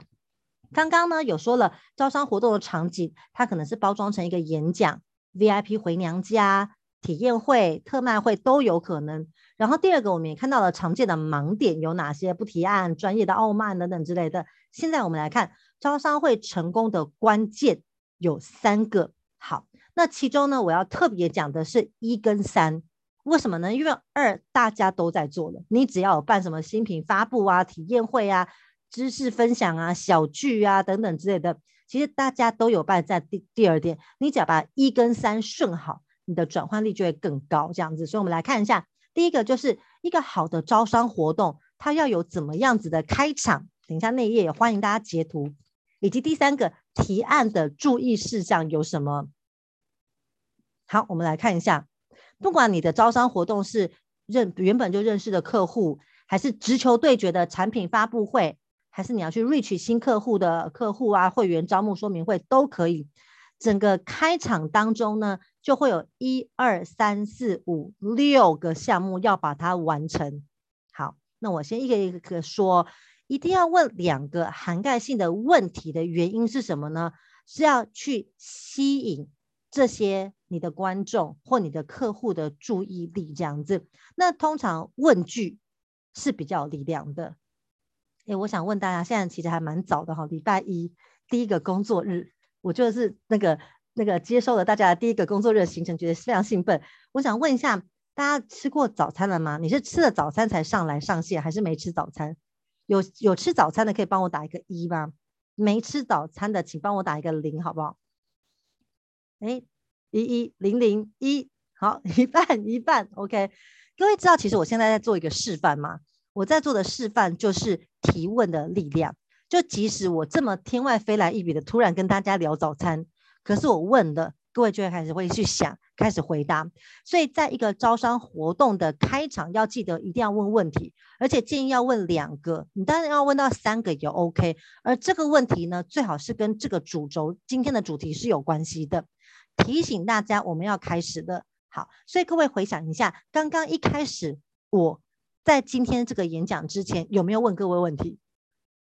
S2: 刚刚呢有说了招商活动的场景，它可能是包装成一个演讲、VIP 回娘家、体验会、特卖会都有可能。然后第二个，我们也看到了常见的盲点有哪些，不提案、专业的傲慢等等之类的。现在我们来看招商会成功的关键有三个。好，那其中呢，我要特别讲的是一跟三。为什么呢？因为二大家都在做了，你只要有办什么新品发布啊、体验会啊、知识分享啊、小聚啊等等之类的，其实大家都有办。在第第二点，你只要把一跟三顺好，你的转换率就会更高。这样子，所以我们来看一下，第一个就是一个好的招商活动，它要有怎么样子的开场。等一下，那一页也欢迎大家截图，以及第三个提案的注意事项有什么？好，我们来看一下，不管你的招商活动是认原本就认识的客户，还是直球对决的产品发布会，还是你要去 reach 新客户的客户啊，会员招募说明会都可以。整个开场当中呢，就会有一二三四五六个项目要把它完成。好，那我先一个一个说。一定要问两个涵盖性的问题的原因是什么呢？是要去吸引这些你的观众或你的客户的注意力，这样子。那通常问句是比较有力量的。诶，我想问大家，现在其实还蛮早的哈，礼拜一第一个工作日，我就是那个那个接收了大家的第一个工作日的行程，觉得非常兴奋。我想问一下，大家吃过早餐了吗？你是吃了早餐才上来上线，还是没吃早餐？有有吃早餐的可以帮我打一个一吗？没吃早餐的请帮我打一个零，好不好？哎，一一零零一，好，*laughs* 一半一半，OK。各位知道其实我现在在做一个示范吗？我在做的示范就是提问的力量。就即使我这么天外飞来一笔的突然跟大家聊早餐，可是我问的。各位就会开始会去想，开始回答。所以，在一个招商活动的开场，要记得一定要问问题，而且建议要问两个。你当然要问到三个也 OK。而这个问题呢，最好是跟这个主轴今天的主题是有关系的。提醒大家，我们要开始了。好，所以各位回想一下，刚刚一开始我在今天这个演讲之前，有没有问各位问题？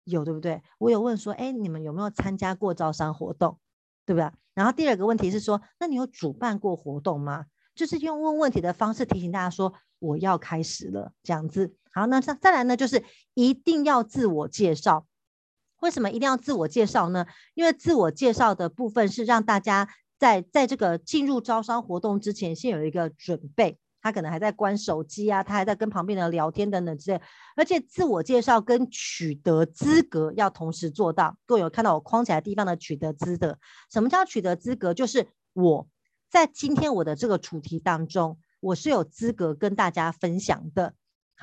S2: 有，对不对？我有问说，哎，你们有没有参加过招商活动？对不对？然后第二个问题是说，那你有主办过活动吗？就是用问问题的方式提醒大家说，我要开始了，这样子。好，那再再来呢，就是一定要自我介绍。为什么一定要自我介绍呢？因为自我介绍的部分是让大家在在这个进入招商活动之前，先有一个准备。他可能还在关手机啊，他还在跟旁边的人聊天等等之类，而且自我介绍跟取得资格要同时做到。各位有看到我框起来地方的取得资格？什么叫取得资格？就是我在今天我的这个主题当中，我是有资格跟大家分享的。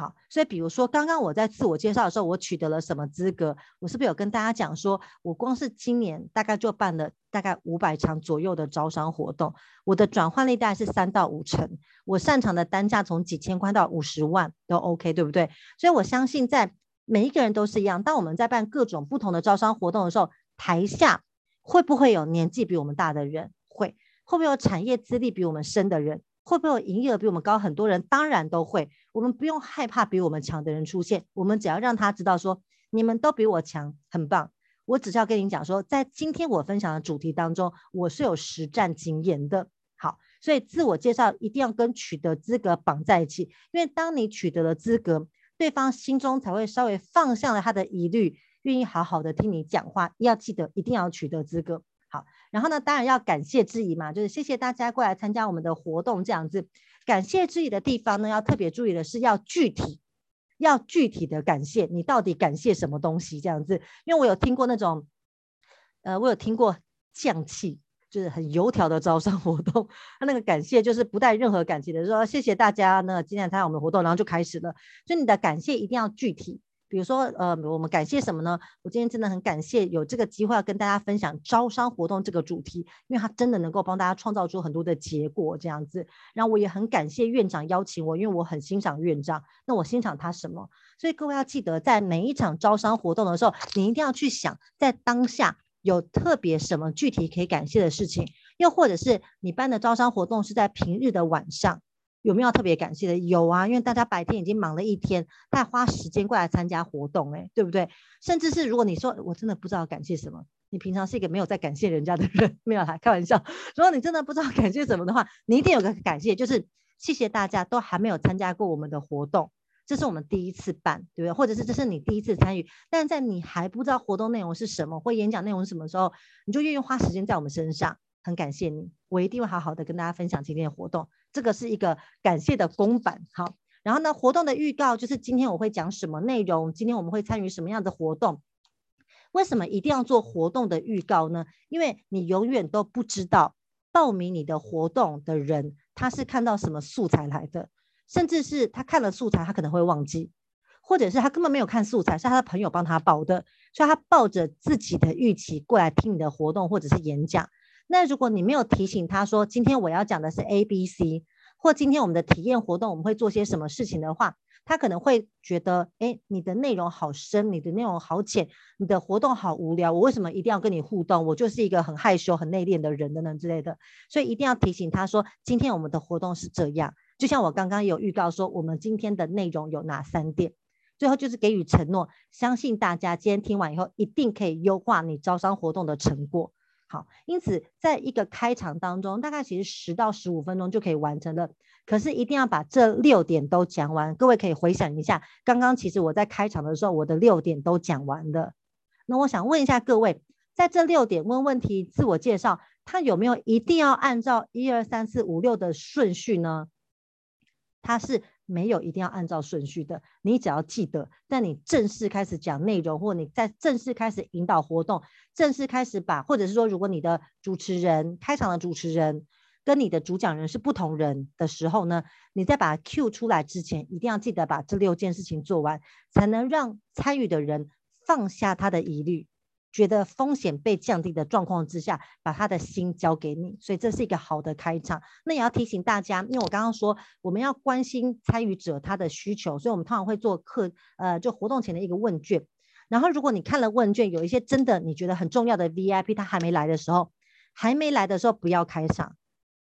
S2: 好，所以比如说刚刚我在自我介绍的时候，我取得了什么资格？我是不是有跟大家讲说，我光是今年大概就办了大概五百场左右的招商活动，我的转换率大概是三到五成，我擅长的单价从几千块到五十万都 OK，对不对？所以我相信在每一个人都是一样，当我们在办各种不同的招商活动的时候，台下会不会有年纪比我们大的人？会，会不会有产业资历比我们深的人？会不会有营业额比我们高很多人？当然都会。我们不用害怕比我们强的人出现，我们只要让他知道说，你们都比我强，很棒。我只是要跟你讲说，在今天我分享的主题当中，我是有实战经验的。好，所以自我介绍一定要跟取得资格绑在一起，因为当你取得了资格，对方心中才会稍微放下了他的疑虑，愿意好好的听你讲话。要记得一定要取得资格。然后呢，当然要感谢之意嘛，就是谢谢大家过来参加我们的活动这样子。感谢之意的地方呢，要特别注意的是要具体，要具体的感谢。你到底感谢什么东西？这样子，因为我有听过那种，呃，我有听过匠气。就是很油条的招商活动，他那个感谢就是不带任何感激的，说谢谢大家呢，今天参加我们的活动，然后就开始了。所以你的感谢一定要具体，比如说呃，我们感谢什么呢？我今天真的很感谢有这个机会要跟大家分享招商活动这个主题，因为它真的能够帮大家创造出很多的结果这样子。然后我也很感谢院长邀请我，因为我很欣赏院长。那我欣赏他什么？所以各位要记得，在每一场招商活动的时候，你一定要去想，在当下。有特别什么具体可以感谢的事情，又或者是你办的招商活动是在平日的晚上，有没有特别感谢的？有啊，因为大家白天已经忙了一天，他还花时间过来参加活动，诶，对不对？甚至是如果你说我真的不知道感谢什么，你平常是一个没有在感谢人家的人，没有啦，开玩笑。如果你真的不知道感谢什么的话，你一定有个感谢，就是谢谢大家都还没有参加过我们的活动。这是我们第一次办，对不对？或者是这是你第一次参与，但在你还不知道活动内容是什么或演讲内容是什么时候，你就愿意花时间在我们身上，很感谢你，我一定会好好的跟大家分享今天的活动。这个是一个感谢的公版，好。然后呢，活动的预告就是今天我会讲什么内容，今天我们会参与什么样的活动。为什么一定要做活动的预告呢？因为你永远都不知道报名你的活动的人他是看到什么素材来的。甚至是他看了素材，他可能会忘记，或者是他根本没有看素材，是他的朋友帮他报的，所以他抱着自己的预期过来听你的活动或者是演讲。那如果你没有提醒他说，今天我要讲的是 A、B、C，或今天我们的体验活动我们会做些什么事情的话，他可能会觉得，哎，你的内容好深，你的内容好浅，你的活动好无聊，我为什么一定要跟你互动？我就是一个很害羞、很内敛的人等等之类的。所以一定要提醒他说，今天我们的活动是这样。就像我刚刚有预告说，我们今天的内容有哪三点，最后就是给予承诺，相信大家今天听完以后，一定可以优化你招商活动的成果。好，因此在一个开场当中，大概其实十到十五分钟就可以完成了。可是一定要把这六点都讲完。各位可以回想一下，刚刚其实我在开场的时候，我的六点都讲完了。那我想问一下各位，在这六点问问题、自我介绍，它有没有一定要按照一二三四五六的顺序呢？它是没有一定要按照顺序的，你只要记得，在你正式开始讲内容，或你在正式开始引导活动，正式开始把，或者是说，如果你的主持人开场的主持人跟你的主讲人是不同人的时候呢，你在把 Q 出来之前，一定要记得把这六件事情做完，才能让参与的人放下他的疑虑。觉得风险被降低的状况之下，把他的心交给你，所以这是一个好的开场。那也要提醒大家，因为我刚刚说我们要关心参与者他的需求，所以我们通常会做课，呃，就活动前的一个问卷。然后如果你看了问卷，有一些真的你觉得很重要的 VIP 他还没来的时候，还没来的时候不要开场，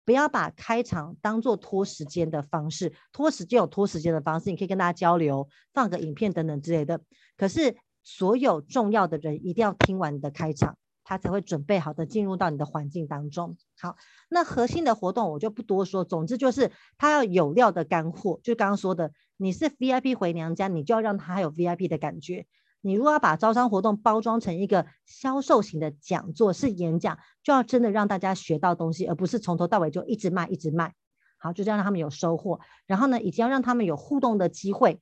S2: 不要把开场当做拖时间的方式，拖时间有拖时间的方式，你可以跟大家交流，放个影片等等之类的。可是。所有重要的人一定要听完你的开场，他才会准备好的进入到你的环境当中。好，那核心的活动我就不多说，总之就是他要有料的干货。就刚刚说的，你是 VIP 回娘家，你就要让他有 VIP 的感觉。你如果要把招商活动包装成一个销售型的讲座是演讲，就要真的让大家学到东西，而不是从头到尾就一直卖一直卖。好，就这样让他们有收获。然后呢，以及要让他们有互动的机会。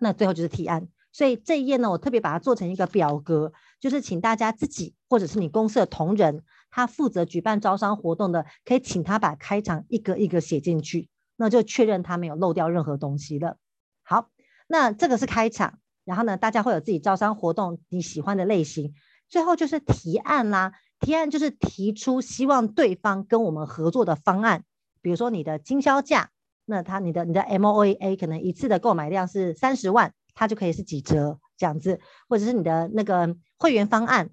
S2: 那最后就是提案。所以这一页呢，我特别把它做成一个表格，就是请大家自己或者是你公司的同仁，他负责举办招商活动的，可以请他把开场一个一个写进去，那就确认他没有漏掉任何东西了。好，那这个是开场，然后呢，大家会有自己招商活动你喜欢的类型，最后就是提案啦。提案就是提出希望对方跟我们合作的方案，比如说你的经销价，那他你的你的 MOA 可能一次的购买量是三十万。它就可以是几折这样子，或者是你的那个会员方案，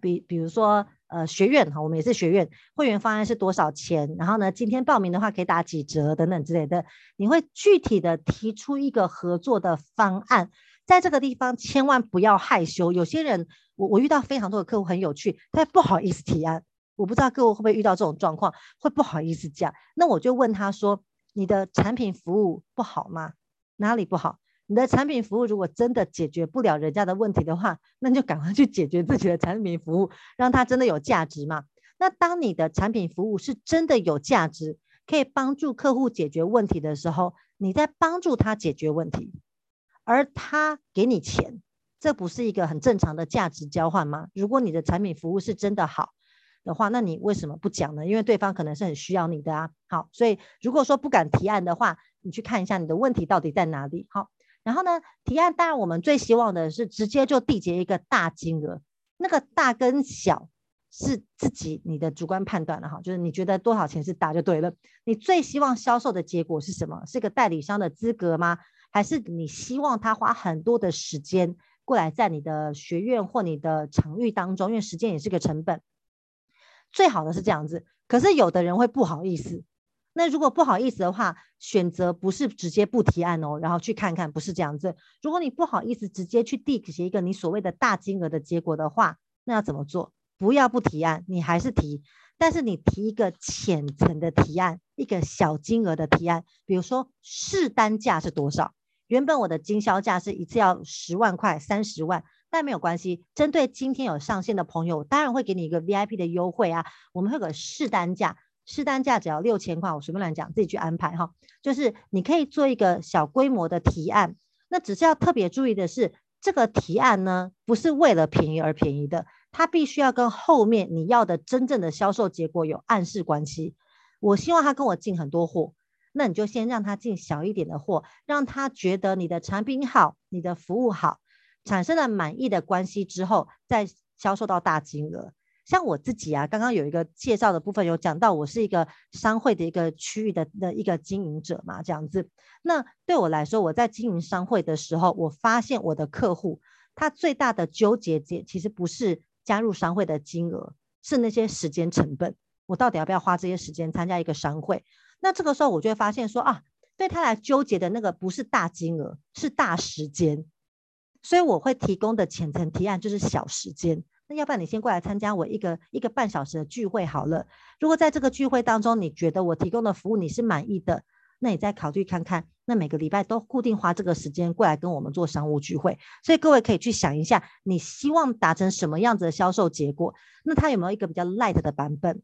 S2: 比比如说呃学院哈，我们也是学院，会员方案是多少钱？然后呢，今天报名的话可以打几折等等之类的。你会具体的提出一个合作的方案，在这个地方千万不要害羞。有些人，我我遇到非常多的客户很有趣，他不好意思提案。我不知道各位会不会遇到这种状况，会不好意思讲。那我就问他说：“你的产品服务不好吗？哪里不好？你的产品服务如果真的解决不了人家的问题的话，那你就赶快去解决自己的产品服务，让它真的有价值嘛。那当你的产品服务是真的有价值，可以帮助客户解决问题的时候，你在帮助他解决问题，而他给你钱，这不是一个很正常的价值交换吗？如果你的产品服务是真的好。”的话，那你为什么不讲呢？因为对方可能是很需要你的啊。好，所以如果说不敢提案的话，你去看一下你的问题到底在哪里。好，然后呢，提案当然我们最希望的是直接就缔结一个大金额，那个大跟小是自己你的主观判断的哈，就是你觉得多少钱是大就对了。你最希望销售的结果是什么？是个代理商的资格吗？还是你希望他花很多的时间过来在你的学院或你的场域当中？因为时间也是个成本。最好的是这样子，可是有的人会不好意思。那如果不好意思的话，选择不是直接不提案哦，然后去看看，不是这样子。如果你不好意思直接去缔结一个你所谓的大金额的结果的话，那要怎么做？不要不提案，你还是提，但是你提一个浅层的提案，一个小金额的提案，比如说试单价是多少？原本我的经销价是一次要十万块、三十万。但没有关系，针对今天有上线的朋友，当然会给你一个 VIP 的优惠啊。我们会有个试单价，试单价只要六千块，我随便乱讲，自己去安排哈。就是你可以做一个小规模的提案，那只是要特别注意的是，这个提案呢，不是为了便宜而便宜的，它必须要跟后面你要的真正的销售结果有暗示关系。我希望他跟我进很多货，那你就先让他进小一点的货，让他觉得你的产品好，你的服务好。产生了满意的关系之后，再销售到大金额。像我自己啊，刚刚有一个介绍的部分有讲到，我是一个商会的一个区域的的一个经营者嘛，这样子。那对我来说，我在经营商会的时候，我发现我的客户他最大的纠结点，其实不是加入商会的金额，是那些时间成本。我到底要不要花这些时间参加一个商会？那这个时候我就会发现说啊，对他来纠结的那个不是大金额，是大时间。所以我会提供的浅层提案就是小时间，那要不然你先过来参加我一个一个半小时的聚会好了。如果在这个聚会当中你觉得我提供的服务你是满意的，那你再考虑看看，那每个礼拜都固定花这个时间过来跟我们做商务聚会。所以各位可以去想一下，你希望达成什么样子的销售结果？那他有没有一个比较 light 的版本？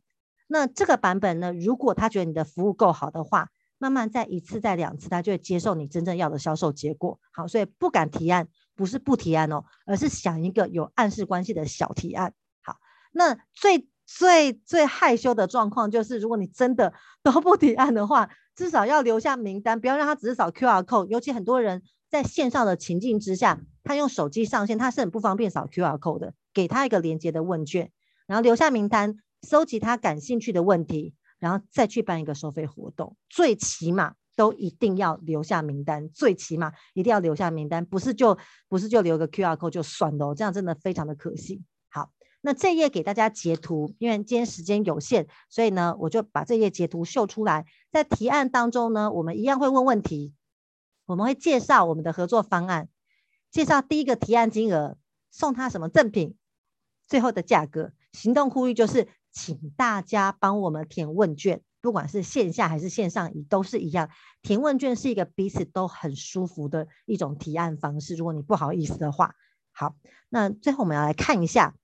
S2: 那这个版本呢，如果他觉得你的服务够好的话，慢慢再一次再两次，他就会接受你真正要的销售结果。好，所以不敢提案。不是不提案哦，而是想一个有暗示关系的小提案。好，那最最最害羞的状况就是，如果你真的 *laughs* 都不提案的话，至少要留下名单，不要让他只是扫 QR code。尤其很多人在线上的情境之下，他用手机上线，他是很不方便扫 QR code 的。给他一个连接的问卷，然后留下名单，收集他感兴趣的问题，然后再去办一个收费活动，最起码。都一定要留下名单，最起码一定要留下名单，不是就不是就留个 QR code 就算了哦，这样真的非常的可惜。好，那这页给大家截图，因为今天时间有限，所以呢，我就把这页截图秀出来。在提案当中呢，我们一样会问问题，我们会介绍我们的合作方案，介绍第一个提案金额，送他什么赠品，最后的价格。行动呼吁就是，请大家帮我们填问卷。不管是线下还是线上，都是一样。填问卷是一个彼此都很舒服的一种提案方式。如果你不好意思的话，好，那最后我们要来看一下，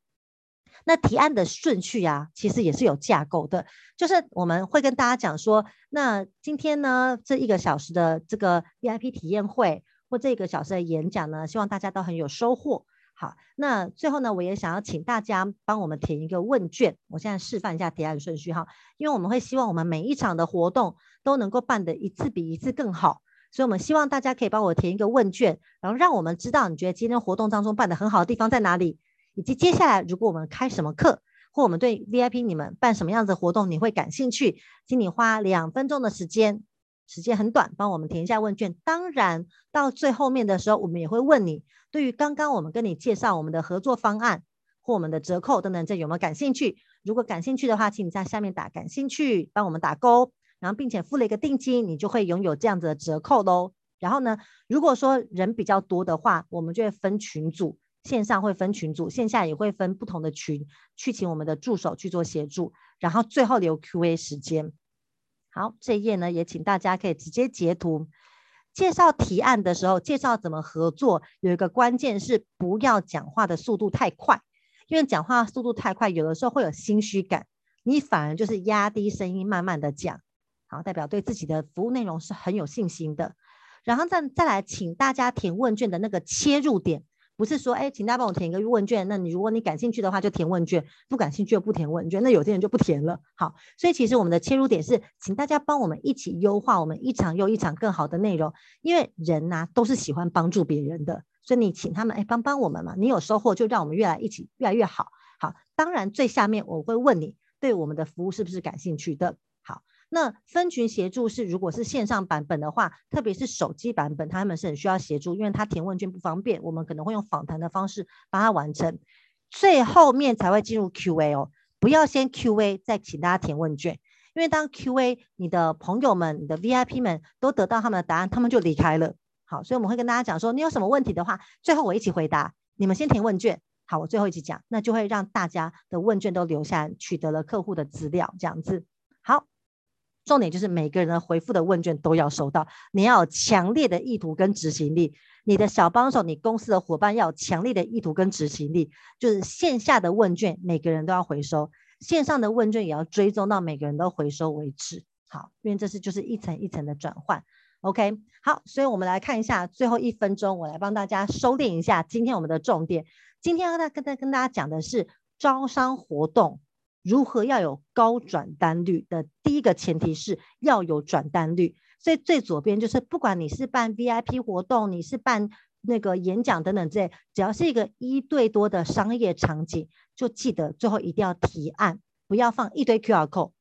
S2: 那提案的顺序啊，其实也是有架构的。就是我们会跟大家讲说，那今天呢，这一个小时的这个 VIP 体验会或这一个小时的演讲呢，希望大家都很有收获。好，那最后呢，我也想要请大家帮我们填一个问卷。我现在示范一下提案顺序哈，因为我们会希望我们每一场的活动都能够办得一次比一次更好，所以我们希望大家可以帮我填一个问卷，然后让我们知道你觉得今天活动当中办得很好的地方在哪里，以及接下来如果我们开什么课，或我们对 VIP 你们办什么样的活动你会感兴趣，请你花两分钟的时间。时间很短，帮我们填一下问卷。当然，到最后面的时候，我们也会问你，对于刚刚我们跟你介绍我们的合作方案，或我们的折扣等等，这有没有感兴趣？如果感兴趣的话，请你在下面打感兴趣，帮我们打勾，然后并且付了一个定金，你就会拥有这样子的折扣喽。然后呢，如果说人比较多的话，我们就会分群组，线上会分群组，线下也会分不同的群，去请我们的助手去做协助，然后最后留 Q&A 时间。好，这一页呢，也请大家可以直接截图。介绍提案的时候，介绍怎么合作，有一个关键是不要讲话的速度太快，因为讲话速度太快，有的时候会有心虚感，你反而就是压低声音，慢慢的讲，好，代表对自己的服务内容是很有信心的。然后再再来，请大家填问卷的那个切入点。不是说，哎，请大家帮我填一个问卷。那你如果你感兴趣的话，就填问卷；不感兴趣就不填问卷。那有些人就不填了。好，所以其实我们的切入点是，请大家帮我们一起优化我们一场又一场更好的内容。因为人呐、都是喜欢帮助别人的，所以你请他们，哎，帮帮我们嘛。你有收获，就让我们越来一起越来越好。好，当然最下面我会问你，对我们的服务是不是感兴趣的？那分群协助是，如果是线上版本的话，特别是手机版本，他们是很需要协助，因为他填问卷不方便，我们可能会用访谈的方式帮他完成，最后面才会进入 Q&A 哦，不要先 Q&A 再请大家填问卷，因为当 Q&A 你的朋友们、你的 VIP 们都得到他们的答案，他们就离开了。好，所以我们会跟大家讲说，你有什么问题的话，最后我一起回答，你们先填问卷，好，我最后一起讲，那就会让大家的问卷都留下，取得了客户的资料，这样子，好。重点就是每个人的回复的问卷都要收到，你要有强烈的意图跟执行力。你的小帮手、你公司的伙伴要有强烈的意图跟执行力。就是线下的问卷每个人都要回收，线上的问卷也要追踪到每个人都回收为止。好，因为这是就是一层一层的转换。OK，好，所以我们来看一下最后一分钟，我来帮大家收敛一下今天我们的重点。今天要跟大跟大家讲的是招商活动。如何要有高转单率的第一个前提是要有转单率，所以最左边就是不管你是办 VIP 活动，你是办那个演讲等等这些，只要是一个一对多的商业场景，就记得最后一定要提案，不要放一堆 QR code，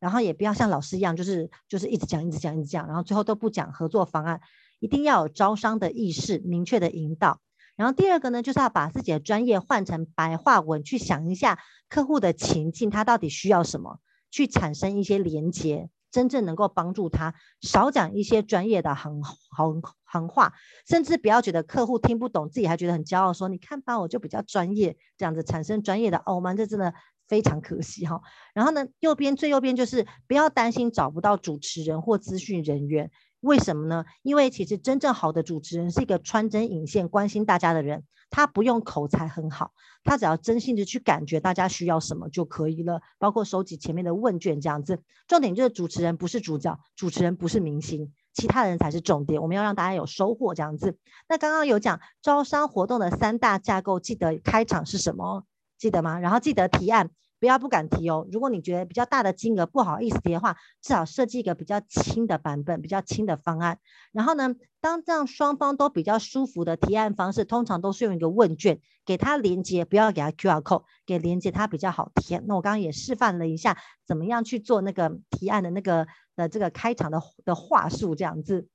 S2: 然后也不要像老师一样，就是就是一直讲一直讲一直讲，然后最后都不讲合作方案，一定要有招商的意识，明确的引导。然后第二个呢，就是要把自己的专业换成白话文，去想一下客户的情境，他到底需要什么，去产生一些连接，真正能够帮助他。少讲一些专业的行行行话，甚至不要觉得客户听不懂，自己还觉得很骄傲，说你看吧，我就比较专业，这样子产生专业的傲慢，这真的非常可惜哈。然后呢，右边最右边就是不要担心找不到主持人或资讯人员。为什么呢？因为其实真正好的主持人是一个穿针引线、关心大家的人。他不用口才很好，他只要真心的去感觉大家需要什么就可以了。包括收集前面的问卷这样子。重点就是主持人不是主角，主持人不是明星，其他人才是重点。我们要让大家有收获这样子。那刚刚有讲招商活动的三大架构，记得开场是什么？记得吗？然后记得提案。不要不敢提哦。如果你觉得比较大的金额不好意思提的话，至少设计一个比较轻的版本，比较轻的方案。然后呢，当这样双方都比较舒服的提案方式，通常都是用一个问卷，给他连接，不要给他 QR code，给连接他比较好填。那我刚刚也示范了一下，怎么样去做那个提案的那个的这个开场的的话术这样子。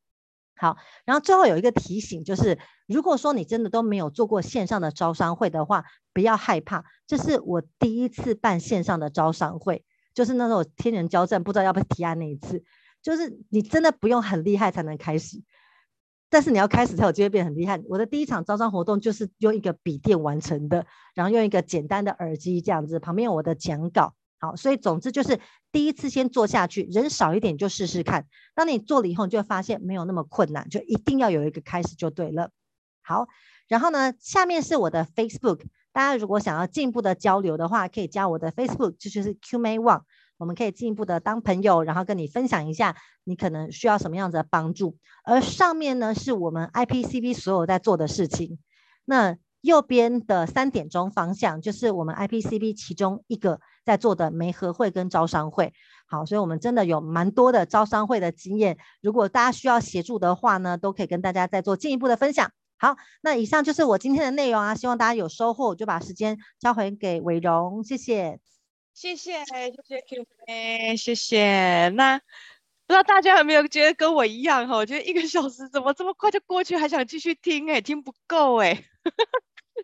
S2: 好，然后最后有一个提醒，就是如果说你真的都没有做过线上的招商会的话，不要害怕，这是我第一次办线上的招商会，就是那时候天人交战，不知道要不要提案那一次，就是你真的不用很厉害才能开始，但是你要开始才有机会变很厉害。我的第一场招商活动就是用一个笔电完成的，然后用一个简单的耳机这样子，旁边有我的讲稿。好，所以总之就是第一次先做下去，人少一点就试试看。当你做了以后，你就会发现没有那么困难，就一定要有一个开始就对了。好，然后呢，下面是我的 Facebook，大家如果想要进一步的交流的话，可以加我的 Facebook，这就是 QMay Wang，我们可以进一步的当朋友，然后跟你分享一下你可能需要什么样子的帮助。而上面呢，是我们 IPCB 所有在做的事情。那右边的三点钟方向就是我们 IPCB 其中一个在做的媒合会跟招商会。好，所以我们真的有蛮多的招商会的经验。如果大家需要协助的话呢，都可以跟大家再做进一步的分享。好，那以上就是我今天的内容啊，希望大家有收获。我就把时间交回给伟荣，谢谢，
S1: 谢谢，谢谢 Q 飞谢谢。那不知道大家有没有觉得跟我一样哈？我觉得一个小时怎么这么快就过去，还想继续听哎，听不够哎。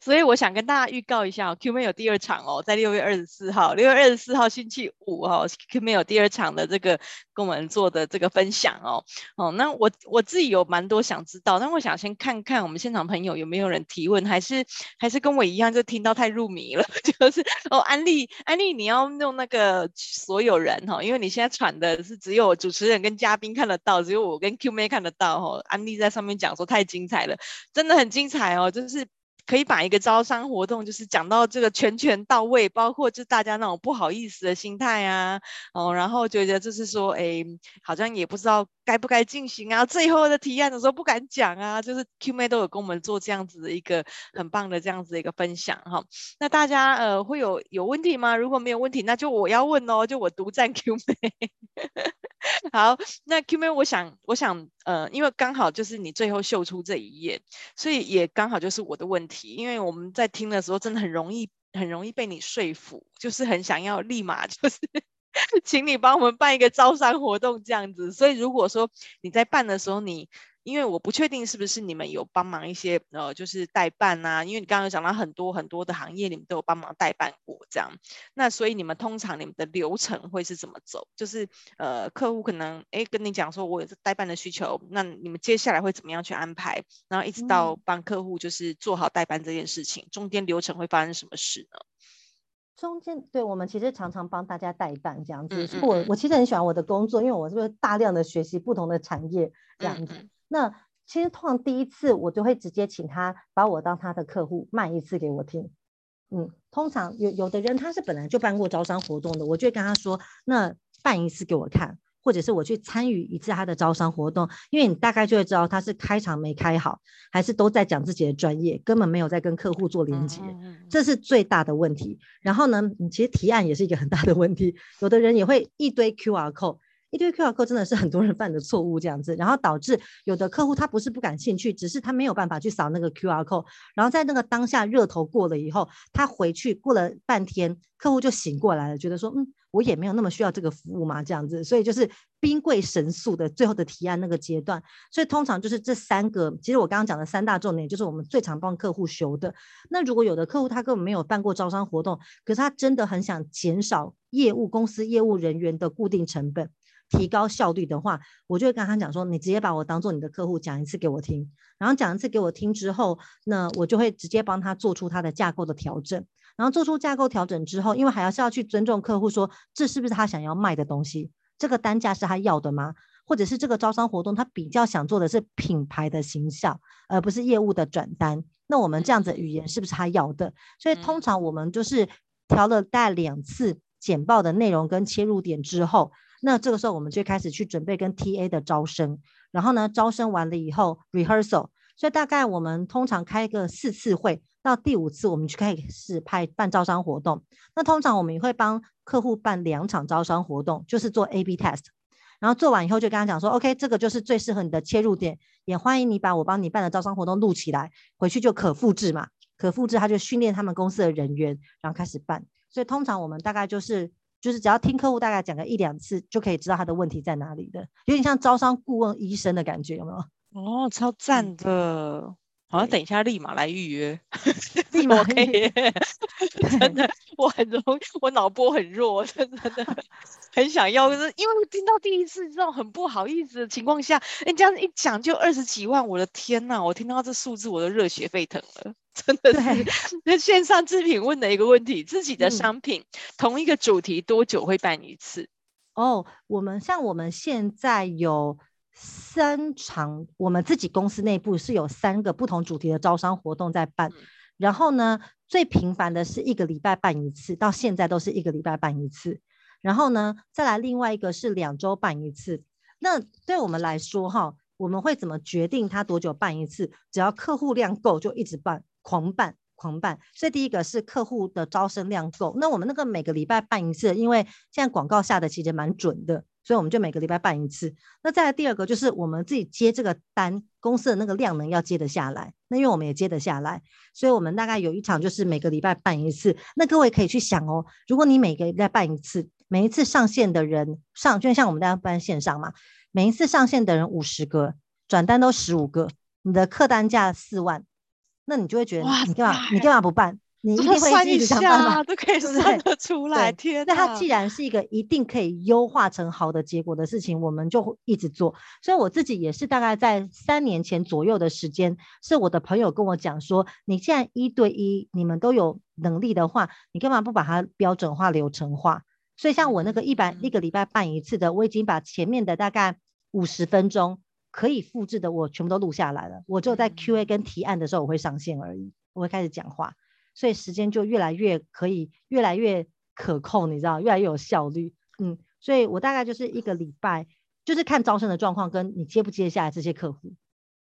S1: 所以我想跟大家预告一下哦，Q 妹有第二场哦，在六月二十四号，六月二十四号星期五哦，Q 妹有第二场的这个跟我们做的这个分享哦。哦，那我我自己有蛮多想知道，但我想先看看我们现场朋友有没有人提问，还是还是跟我一样就听到太入迷了，*laughs* 就是哦，安利安利你要用那个所有人哈、哦，因为你现在传的是只有主持人跟嘉宾看得到，只有我跟 Q 妹看得到哦。安利在上面讲说太精彩了，真的很精彩哦，就是。可以把一个招商活动，就是讲到这个全全到位，包括就大家那种不好意思的心态啊，哦，然后觉得就是说，哎，好像也不知道该不该进行啊，最后的提案的时候不敢讲啊，就是 Q 妹都有跟我们做这样子的一个很棒的这样子的一个分享哈。那大家呃会有有问题吗？如果没有问题，那就我要问哦，就我独占 Q 妹。*laughs* 好，那 Q 妹，我想，我想，呃，因为刚好就是你最后秀出这一页，所以也刚好就是我的问题，因为我们在听的时候真的很容易，很容易被你说服，就是很想要立马就是，*laughs* 请你帮我们办一个招商活动这样子，所以如果说你在办的时候你。因为我不确定是不是你们有帮忙一些呃，就是代办啊，因为你刚刚有讲到很多很多的行业，你们都有帮忙代办过这样。那所以你们通常你们的流程会是怎么走？就是呃，客户可能哎跟你讲说我有代办的需求，那你们接下来会怎么样去安排？然后一直到帮客户就是做好代办这件事情，嗯、中间流程会发生什么事呢？
S2: 中间对我们其实常常帮大家代办这样子。我我其实很喜欢我的工作，因为我是不是大量的学习不同的产业这样子。那其实通常第一次我就会直接请他把我当他的客户卖一次给我听，嗯，通常有有的人他是本来就办过招商活动的，我就会跟他说，那办一次给我看，或者是我去参与一次他的招商活动，因为你大概就会知道他是开场没开好，还是都在讲自己的专业，根本没有在跟客户做连接，这是最大的问题。然后呢，你其实提案也是一个很大的问题，有的人也会一堆 QR code。一堆 QR code 真的是很多人犯的错误，这样子，然后导致有的客户他不是不感兴趣，只是他没有办法去扫那个 QR code，然后在那个当下热头过了以后，他回去过了半天，客户就醒过来了，觉得说，嗯，我也没有那么需要这个服务嘛，这样子，所以就是兵贵神速的最后的提案那个阶段，所以通常就是这三个，其实我刚刚讲的三大重点，就是我们最常帮客户修的。那如果有的客户他根本没有办过招商活动，可是他真的很想减少业务公司业务人员的固定成本。提高效率的话，我就会跟他讲说，你直接把我当做你的客户讲一次给我听，然后讲一次给我听之后，那我就会直接帮他做出他的架构的调整，然后做出架构调整之后，因为还要是要去尊重客户说，这是不是他想要卖的东西，这个单价是他要的吗？或者是这个招商活动他比较想做的是品牌的形象，而不是业务的转单，那我们这样子的语言是不是他要的？所以通常我们就是调了大概两次简报的内容跟切入点之后。那这个时候，我们就开始去准备跟 TA 的招生，然后呢，招生完了以后 rehearsal，所以大概我们通常开个四次会，到第五次我们就开始派办招商活动。那通常我们也会帮客户办两场招商活动，就是做 A/B test，然后做完以后就跟他讲说，OK，这个就是最适合你的切入点，也欢迎你把我帮你办的招商活动录起来，回去就可复制嘛，可复制他就训练他们公司的人员，然后开始办。所以通常我们大概就是。就是只要听客户大概讲个一两次，就可以知道他的问题在哪里的，有点像招商顾问医生的感觉，有没有？
S1: 哦，超赞的！好像等一下立马来预约，*laughs* 立马可以。真的，我很容易，我脑波很弱，真的很想要，就是因为听到第一次这种很不好意思的情况下，人家一讲就二十几万，我的天呐，我听到这数字我都热血沸腾了。真的是，*laughs* 那线上制品问的一个问题，自己的商品、嗯、同一个主题多久会办一次？
S2: 哦，我们像我们现在有三场，我们自己公司内部是有三个不同主题的招商活动在办。嗯、然后呢，最频繁的是一个礼拜办一次，到现在都是一个礼拜办一次。然后呢，再来另外一个是两周办一次。那对我们来说，哈，我们会怎么决定它多久办一次？只要客户量够，就一直办。狂办狂办，所以第一个是客户的招生量够，那我们那个每个礼拜办一次，因为现在广告下的其实蛮准的，所以我们就每个礼拜办一次。那再来第二个就是我们自己接这个单，公司的那个量能要接得下来，那因为我们也接得下来，所以我们大概有一场就是每个礼拜办一次。那各位可以去想哦，如果你每个礼拜办一次，每一次上线的人上，就像我们大家办线上嘛，每一次上线的人五十个，转单都十五个，你的客单价四万。那你就会觉得你干嘛你干嘛不办？你一定会
S1: 算一
S2: 一直想办
S1: 下
S2: 法。
S1: 都可以 *laughs* 算得出
S2: 来，
S1: 天哪！
S2: 那它既然是一个一定可以优化成好的结果的事情，我们就一直做。所以我自己也是大概在三年前左右的时间，是我的朋友跟我讲说，你既然一对一你们都有能力的话，你干嘛不把它标准化、流程化？所以像我那个一百、
S1: 嗯
S2: 一个礼拜办一次的，我已经把前面的大概五十分钟可以复制的，我全部都录下来了。我只有在 Q&A 跟提案的时候我会上线而已，我会开始讲话。所以时间就越来越可以，越来越可控，你知道，越来越有效率。嗯，所以我大概就是一个礼拜，就是看招生的状况，跟你接不接下来这些客户。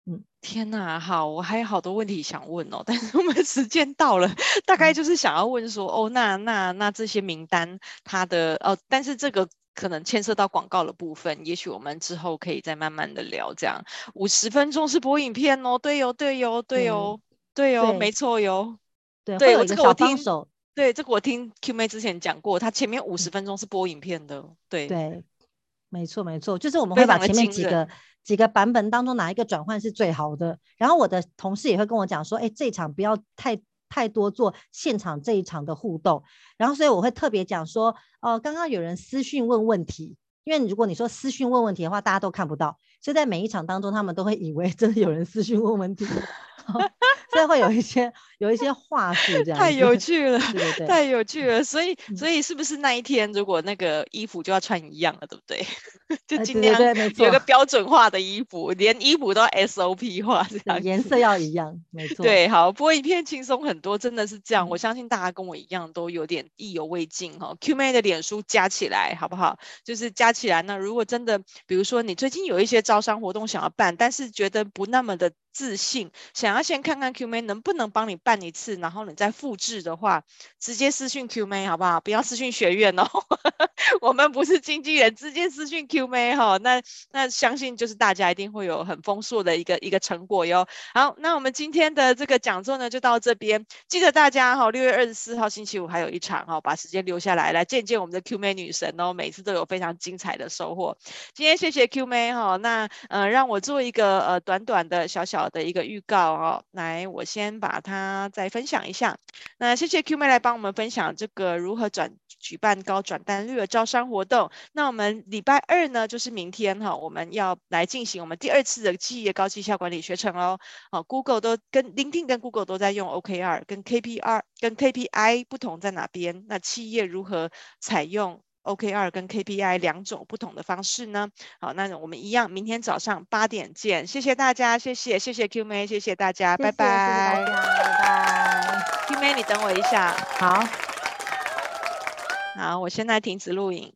S2: 嗯，
S1: 天哪，好，我还有好多问题想问哦，但是我们时间到了，大概就是想要问说，哦，那那那这些名单，它的哦，但是这个可能牵涉到广告的部分，也许我们之后可以再慢慢的聊。这样五十分钟是播影片哦，对哟，对哟，对哟，对哟，没错哟。
S2: 对，
S1: 对，
S2: 会有一个小帮手。
S1: 对，这个我听 Q 妹之前讲过，她前面五十分钟是播影片的。对
S2: 对，没错没错，就是我们会把前面几个几个版本当中哪一个转换是最好的。然后我的同事也会跟我讲说，哎，这一场不要太太多做现场这一场的互动。然后所以我会特别讲说，哦、呃，刚刚有人私讯问问题，因为如果你说私讯问问题的话，大家都看不到，所以在每一场当中，他们都会以为真的有人私讯问问题。*laughs* 所以会有一些有一些话术这样，
S1: 太 *laughs* 有趣了，
S2: 对对对，
S1: 太有趣了。所以所以是不是那一天如果那个衣服就要穿一样了，对不对？*laughs* 就尽量有个标准化的衣服，
S2: 哎、
S1: 连衣服都要 SOP 化，这样
S2: 颜色要一样，没错。
S1: 对，好，播一片轻松很多，真的是这样。
S2: 嗯、
S1: 我相信大家跟我一样都有点意犹未尽哈。Q 妹的脸书加起来好不好？就是加起来呢，如果真的，比如说你最近有一些招商活动想要办，但是觉得不那么的自信，想要先看看 Q 妹能不能帮你办一次，然后你再复制的话，直接私讯 Q 妹好不好？不要私讯学院哦，*laughs* 我们不是经纪人，直接私讯 Q 妹哈。那那相信就是大家一定会有很丰硕的一个一个成果哟。好，那我们今天的这个讲座呢就到这边，记得大家哈，六月二十四号星期五还有一场哈，把时间留下来来见见我们的 Q 妹女神哦，每次都有非常精彩的收获。今天谢谢 Q 妹哈，那呃让我做一个呃短短的小小的一个预告哦，来我先把它再分享一下。那谢谢 Q 妹来帮我们分享这个如何转举办高转单率的招商活动。那我们礼拜二呢，就是明天哈，我们要来进行我们第二次的企业高绩效管理学程哦。好，Google 都跟 LinkedIn 跟 Google 都在用 OKR，跟 KPR 跟 KPI 不同在哪边？那企业如何采用？OKR 跟 KPI 两种不同的方式呢？好，那我们一样，明天早上八点见。谢谢大家，谢谢谢谢 Q 妹，谢谢大家，拜拜，
S2: 谢谢大家，拜拜。
S1: Q 妹，你等我一下。
S2: 好，
S1: 好，我现在停止录影。